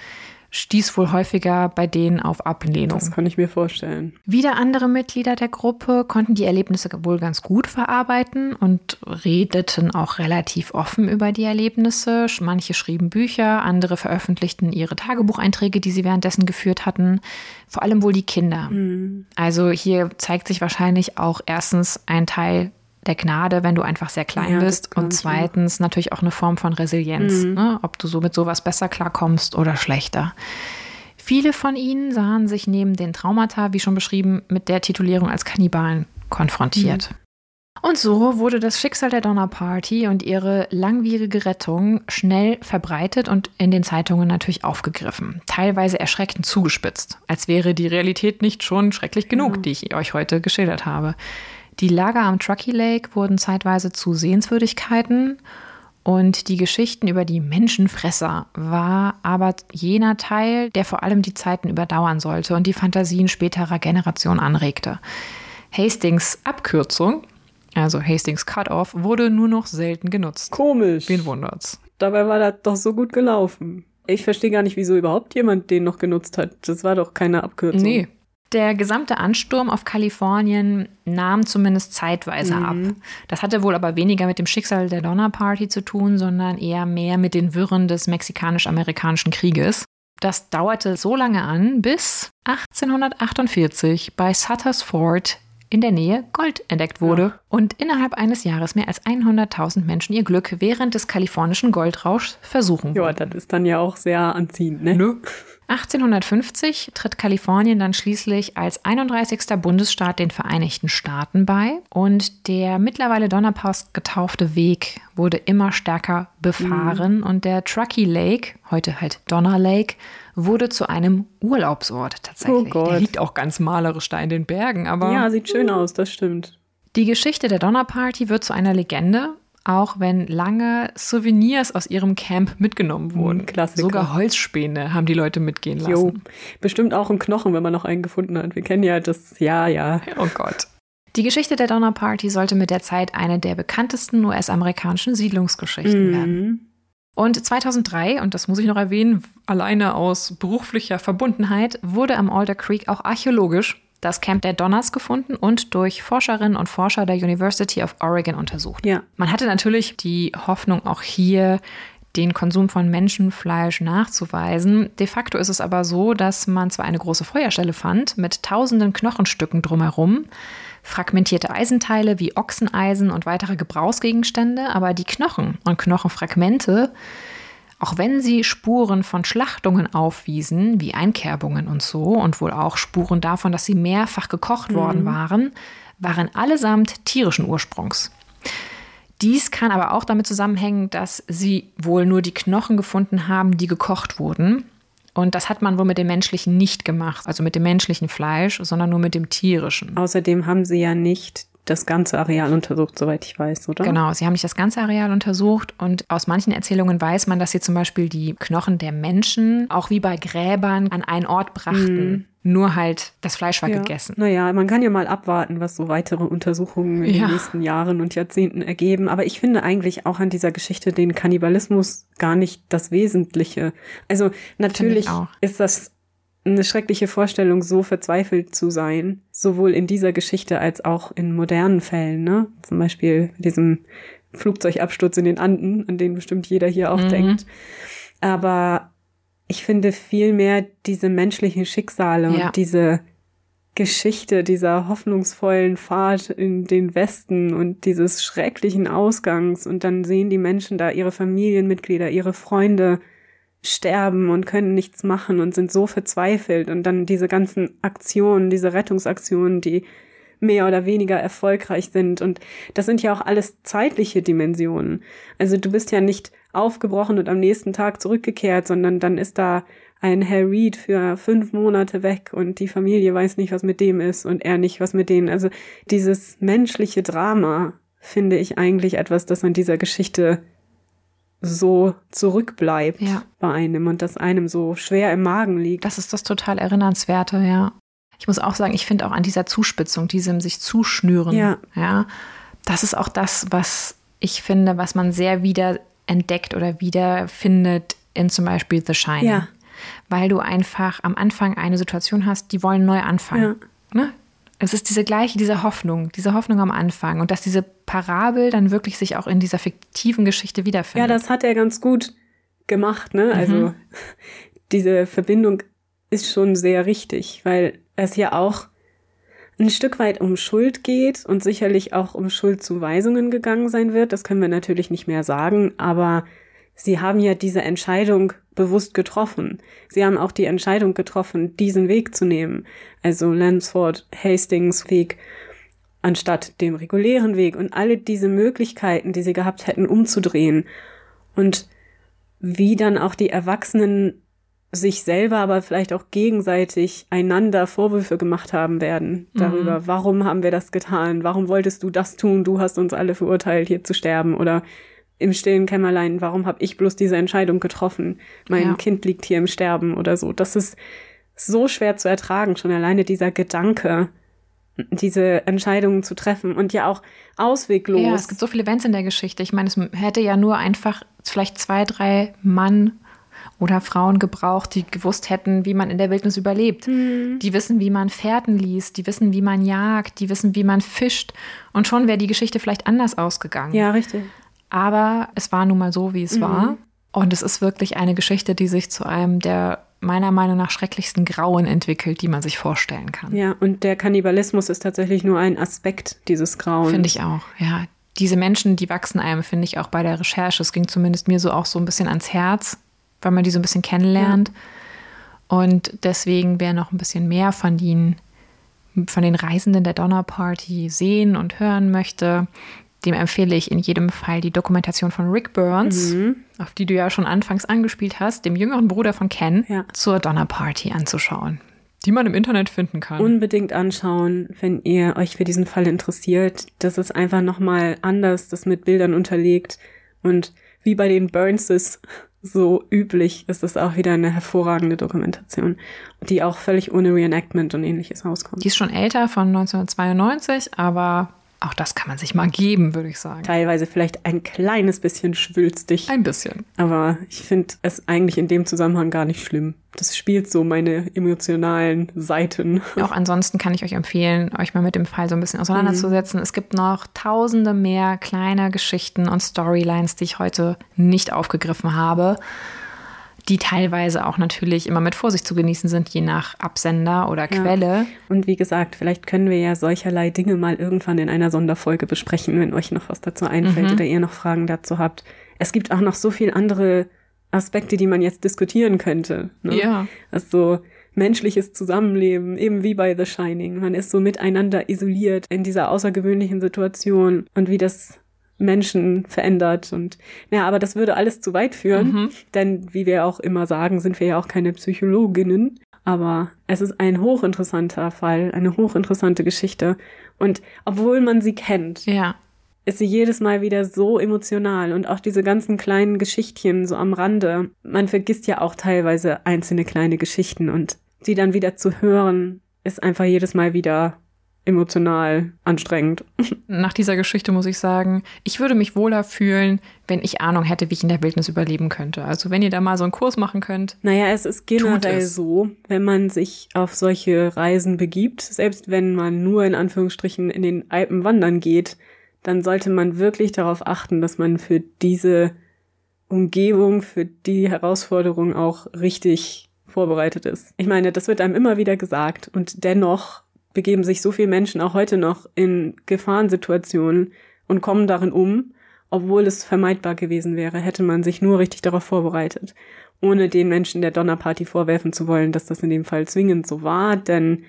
stieß wohl häufiger bei denen auf Ablehnung. Das kann ich mir vorstellen. Wieder andere Mitglieder der Gruppe konnten die Erlebnisse wohl ganz gut verarbeiten und redeten auch relativ offen über die Erlebnisse. Manche schrieben Bücher, andere veröffentlichten ihre Tagebucheinträge, die sie währenddessen geführt hatten. Vor allem wohl die Kinder. Mhm. Also hier zeigt sich wahrscheinlich auch erstens ein Teil der Gnade, wenn du einfach sehr klein ja, bist. Und zweitens natürlich auch eine Form von Resilienz, mhm. ne? ob du so mit sowas besser klarkommst oder schlechter. Viele von ihnen sahen sich neben den Traumata, wie schon beschrieben, mit der Titulierung als Kannibalen konfrontiert. Mhm. Und so wurde das Schicksal der Donner Party und ihre langwierige Rettung schnell verbreitet und in den Zeitungen natürlich aufgegriffen. Teilweise erschreckend zugespitzt, als wäre die Realität nicht schon schrecklich genug, ja. die ich euch heute geschildert habe. Die Lager am Truckee Lake wurden zeitweise zu Sehenswürdigkeiten und die Geschichten über die Menschenfresser war aber jener Teil, der vor allem die Zeiten überdauern sollte und die Fantasien späterer Generationen anregte. Hastings Abkürzung, also Hastings Cut-Off, wurde nur noch selten genutzt. Komisch. Wen wundert's? Dabei war das doch so gut gelaufen. Ich verstehe gar nicht, wieso überhaupt jemand den noch genutzt hat. Das war doch keine Abkürzung. Nee, der gesamte Ansturm auf Kalifornien nahm zumindest zeitweise mhm. ab. Das hatte wohl aber weniger mit dem Schicksal der Donner Party zu tun, sondern eher mehr mit den Wirren des mexikanisch-amerikanischen Krieges. Das dauerte so lange an, bis 1848 bei Sutter's Fort in der Nähe Gold entdeckt wurde ja. und innerhalb eines Jahres mehr als 100.000 Menschen ihr Glück während des kalifornischen Goldrauschs versuchen Ja, das ist dann ja auch sehr anziehend, ne? Nö. 1850 tritt Kalifornien dann schließlich als 31. Bundesstaat den Vereinigten Staaten bei und der mittlerweile Donnerpass getaufte Weg wurde immer stärker befahren mhm. und der Truckee Lake, heute halt Donner Lake, wurde zu einem Urlaubsort tatsächlich. Oh der liegt auch ganz malerisch da in den Bergen, aber. Ja, sieht schön aus, das stimmt. Die Geschichte der Donnerparty wird zu einer Legende auch wenn lange Souvenirs aus ihrem Camp mitgenommen hm, wurden. Klassiker. Sogar Holzspäne haben die Leute mitgehen lassen. Jo, bestimmt auch ein Knochen, wenn man noch einen gefunden hat. Wir kennen ja das, ja, ja. Oh Gott. Die Geschichte der Donner Party sollte mit der Zeit eine der bekanntesten US-amerikanischen Siedlungsgeschichten mhm. werden. Und 2003, und das muss ich noch erwähnen, alleine aus beruflicher Verbundenheit, wurde am Alder Creek auch archäologisch das Camp der Donners gefunden und durch Forscherinnen und Forscher der University of Oregon untersucht. Ja. Man hatte natürlich die Hoffnung, auch hier den Konsum von Menschenfleisch nachzuweisen. De facto ist es aber so, dass man zwar eine große Feuerstelle fand mit tausenden Knochenstücken drumherum, fragmentierte Eisenteile wie Ochseneisen und weitere Gebrauchsgegenstände, aber die Knochen und Knochenfragmente auch wenn sie Spuren von Schlachtungen aufwiesen, wie Einkerbungen und so, und wohl auch Spuren davon, dass sie mehrfach gekocht mhm. worden waren, waren allesamt tierischen Ursprungs. Dies kann aber auch damit zusammenhängen, dass sie wohl nur die Knochen gefunden haben, die gekocht wurden. Und das hat man wohl mit dem menschlichen nicht gemacht, also mit dem menschlichen Fleisch, sondern nur mit dem tierischen. Außerdem haben sie ja nicht das ganze Areal untersucht, soweit ich weiß, oder? Genau, sie haben nicht das ganze Areal untersucht und aus manchen Erzählungen weiß man, dass sie zum Beispiel die Knochen der Menschen auch wie bei Gräbern an einen Ort brachten. Mhm. Nur halt das Fleisch war ja. gegessen. Naja, man kann ja mal abwarten, was so weitere Untersuchungen in Ja. den nächsten Jahren und Jahrzehnten ergeben. Aber ich finde eigentlich auch an dieser Geschichte den Kannibalismus gar nicht das Wesentliche. Also natürlich ist das eine schreckliche Vorstellung, so verzweifelt zu sein, sowohl in dieser Geschichte als auch in modernen Fällen, ne? Zum Beispiel diesem Flugzeugabsturz in den Anden, an den bestimmt jeder hier auch Mhm. denkt. Aber ich finde vielmehr diese menschlichen Schicksale Ja. und diese Geschichte dieser hoffnungsvollen Fahrt in den Westen und dieses schrecklichen Ausgangs und dann sehen die Menschen da ihre Familienmitglieder, ihre Freunde sterben und können nichts machen und sind so verzweifelt und dann diese ganzen Aktionen, diese Rettungsaktionen, die mehr oder weniger erfolgreich sind und das sind ja auch alles zeitliche Dimensionen. Also du bist ja nicht aufgebrochen und am nächsten Tag zurückgekehrt, sondern dann ist da ein Herr Reed für fünf Monate weg und die Familie weiß nicht, was mit dem ist und er nicht, was mit denen. Also dieses menschliche Drama finde ich eigentlich etwas, das an dieser Geschichte so zurückbleibt Ja. bei einem und das einem so schwer im Magen liegt. Das ist das total Erinnernswerte, ja. Ich muss auch sagen, ich finde auch an dieser Zuspitzung, diesem sich zuschnüren, Ja. ja, das ist auch das, was ich finde, was man sehr wieder entdeckt oder wiederfindet in zum Beispiel The Shining. Ja. Weil du einfach am Anfang eine Situation hast, die wollen neu anfangen. Ne? Es ist diese gleiche, diese Hoffnung, diese Hoffnung am Anfang und dass diese Parabel dann wirklich sich auch in dieser fiktiven Geschichte Ja, wiederfindet. das hat er ganz gut gemacht, ne? Also diese Verbindung ist schon sehr richtig, weil es ja auch ein Stück weit um Schuld geht und sicherlich auch um Schuldzuweisungen gegangen sein wird. Das können wir natürlich nicht mehr sagen, aber sie haben ja diese Entscheidung bewusst getroffen. Sie haben auch die Entscheidung getroffen, diesen Weg zu nehmen. Also Lansford Hastings Weg anstatt dem regulären Weg und alle diese Möglichkeiten, die sie gehabt hätten, umzudrehen. Und wie dann auch die Erwachsenen sich selber, aber vielleicht auch gegenseitig einander Vorwürfe gemacht haben werden darüber, warum haben wir das getan, warum wolltest du das tun, du hast uns alle verurteilt, hier zu sterben oder im stillen Kämmerlein, warum habe ich bloß diese Entscheidung getroffen, mein Ja. Kind liegt hier im Sterben oder so. Das ist so schwer zu ertragen, schon alleine dieser Gedanke, diese Entscheidungen zu treffen und ja auch ausweglos. Ja, es gibt so viele Events in der Geschichte. Ich meine, es hätte ja nur einfach vielleicht zwei, drei Mann oder Frauen gebraucht, die gewusst hätten, wie man in der Wildnis überlebt. Mhm. Die wissen, wie man Fährten liest, die wissen, wie man jagt, die wissen, wie man fischt. Und schon wäre die Geschichte vielleicht anders ausgegangen. ja, richtig. Aber es war nun mal so, wie Mhm. es war. Und es ist wirklich eine Geschichte, die sich zu einem der meiner Meinung nach schrecklichsten Grauen entwickelt, die man sich vorstellen kann. Ja, und der Kannibalismus ist tatsächlich nur ein Aspekt dieses Grauens. Finde ich auch, ja. Diese Menschen, die wachsen einem, finde ich auch bei der Recherche. Es ging zumindest mir so auch so ein bisschen ans Herz, weil man die so ein bisschen kennenlernt. Und deswegen, wer noch ein bisschen mehr von den, von den Reisenden der Donnerparty sehen und hören möchte, dem empfehle ich in jedem Fall die Dokumentation von Rick Burns, Mhm. auf die du ja schon anfangs angespielt hast, dem jüngeren Bruder von Ken, Ja. zur Donnerparty anzuschauen. Die man im Internet finden kann. Unbedingt anschauen, wenn ihr euch für diesen Fall interessiert. Das ist einfach nochmal anders, das mit Bildern unterlegt. Und wie bei den Burnses so üblich, ist es auch wieder eine hervorragende Dokumentation, die auch völlig ohne Reenactment und ähnliches rauskommt. Die ist schon älter, von 1992, aber auch das kann man sich mal geben, würde ich sagen. Teilweise vielleicht ein kleines bisschen schwülstig. Ein bisschen. Aber ich finde es eigentlich in dem Zusammenhang gar nicht schlimm. Das spielt so meine emotionalen Seiten. Auch ansonsten kann ich euch empfehlen, euch mal mit dem Fall so ein bisschen auseinanderzusetzen. Es gibt noch tausende mehr kleine Geschichten und Storylines, die ich heute nicht aufgegriffen habe, die teilweise auch natürlich immer mit Vorsicht zu genießen sind, je nach Absender oder Quelle. Und wie gesagt, vielleicht können wir ja solcherlei Dinge mal irgendwann in einer Sonderfolge besprechen, wenn euch noch was dazu einfällt oder ihr noch Fragen dazu habt. Es gibt auch noch so viel andere Aspekte, die man jetzt diskutieren könnte. Ne? Ja. Also menschliches Zusammenleben, eben wie bei The Shining. Man ist so miteinander isoliert in dieser außergewöhnlichen Situation und wie das Menschen verändert und ja, aber das würde alles zu weit führen, denn wie wir auch immer sagen, sind wir ja auch keine Psychologinnen. Aber es ist ein hochinteressanter Fall, eine hochinteressante Geschichte. Und obwohl man sie kennt, Ja. ist sie jedes Mal wieder so emotional und auch diese ganzen kleinen Geschichtchen so am Rande. Man vergisst ja auch teilweise einzelne kleine Geschichten und die dann wieder zu hören, ist einfach jedes Mal wieder emotional anstrengend. Nach dieser Geschichte muss ich sagen, ich würde mich wohler fühlen, wenn ich Ahnung hätte, wie ich in der Wildnis überleben könnte. Also wenn ihr da mal so einen Kurs machen könnt. Naja, es ist generell es. so, wenn man sich auf solche Reisen begibt, selbst wenn man nur in Anführungsstrichen in den Alpen wandern geht, dann sollte man wirklich darauf achten, dass man für diese Umgebung, für die Herausforderung auch richtig vorbereitet ist. Ich meine, das wird einem immer wieder gesagt und dennoch begeben sich so viele Menschen auch heute noch in Gefahrensituationen und kommen darin um, obwohl es vermeidbar gewesen wäre, hätte man sich nur richtig darauf vorbereitet, ohne den Menschen der Donnerparty vorwerfen zu wollen, dass das in dem Fall zwingend so war, denn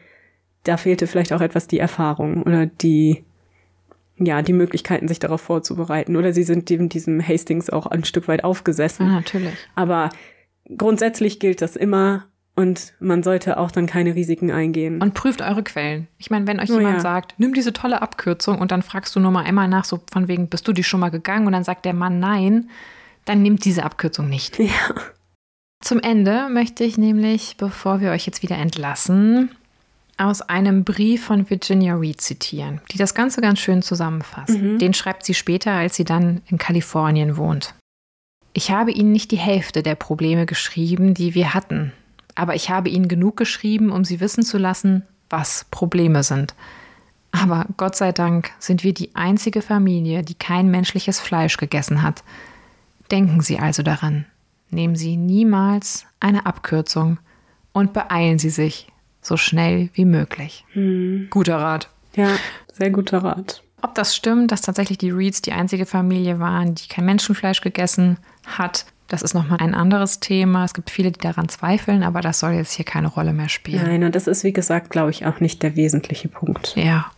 da fehlte vielleicht auch etwas die Erfahrung oder die ja, die Möglichkeiten, sich darauf vorzubereiten. Oder sie sind in diesem Hastings auch ein Stück weit aufgesessen. Ah, natürlich. Aber grundsätzlich gilt das immer und man sollte auch dann keine Risiken eingehen. Und prüft eure Quellen. Ich meine, wenn euch Oh jemand ja. sagt, nimm diese tolle Abkürzung und dann fragst du nur mal einmal nach, so von wegen, bist du die schon mal gegangen? Und dann sagt der Mann nein, dann nimmt diese Abkürzung nicht. ja. Zum Ende möchte ich nämlich, bevor wir euch jetzt wieder entlassen, aus einem Brief von Virginia Reed zitieren, die das Ganze ganz schön zusammenfasst. Mhm. Den schreibt sie später, als sie dann in Kalifornien wohnt. Ich habe Ihnen nicht die Hälfte der Probleme geschrieben, die wir hatten, aber ich habe Ihnen genug geschrieben, um Sie wissen zu lassen, was Probleme sind. Aber Gott sei Dank sind wir die einzige Familie, die kein menschliches Fleisch gegessen hat. Denken Sie also daran. Nehmen Sie niemals eine Abkürzung und beeilen Sie sich so schnell wie möglich. Hm. Guter Rat. Ja, sehr guter Rat. Ob das stimmt, dass tatsächlich die Reeds die einzige Familie waren, die kein Menschenfleisch gegessen hat, das ist nochmal ein anderes Thema. Es gibt viele, die daran zweifeln, aber das soll jetzt hier keine Rolle mehr spielen. Nein, und das ist, wie gesagt, glaube ich, auch nicht der wesentliche Punkt. Ja.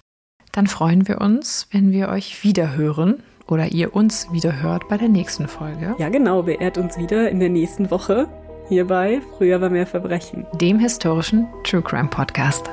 Dann freuen wir uns, wenn wir euch wieder hören oder ihr uns wieder hört bei der nächsten Folge, Ja, genau, beehrt uns wieder in der nächsten Woche hierbei Früher war mehr Verbrechen. dem historischen True Crime Podcast.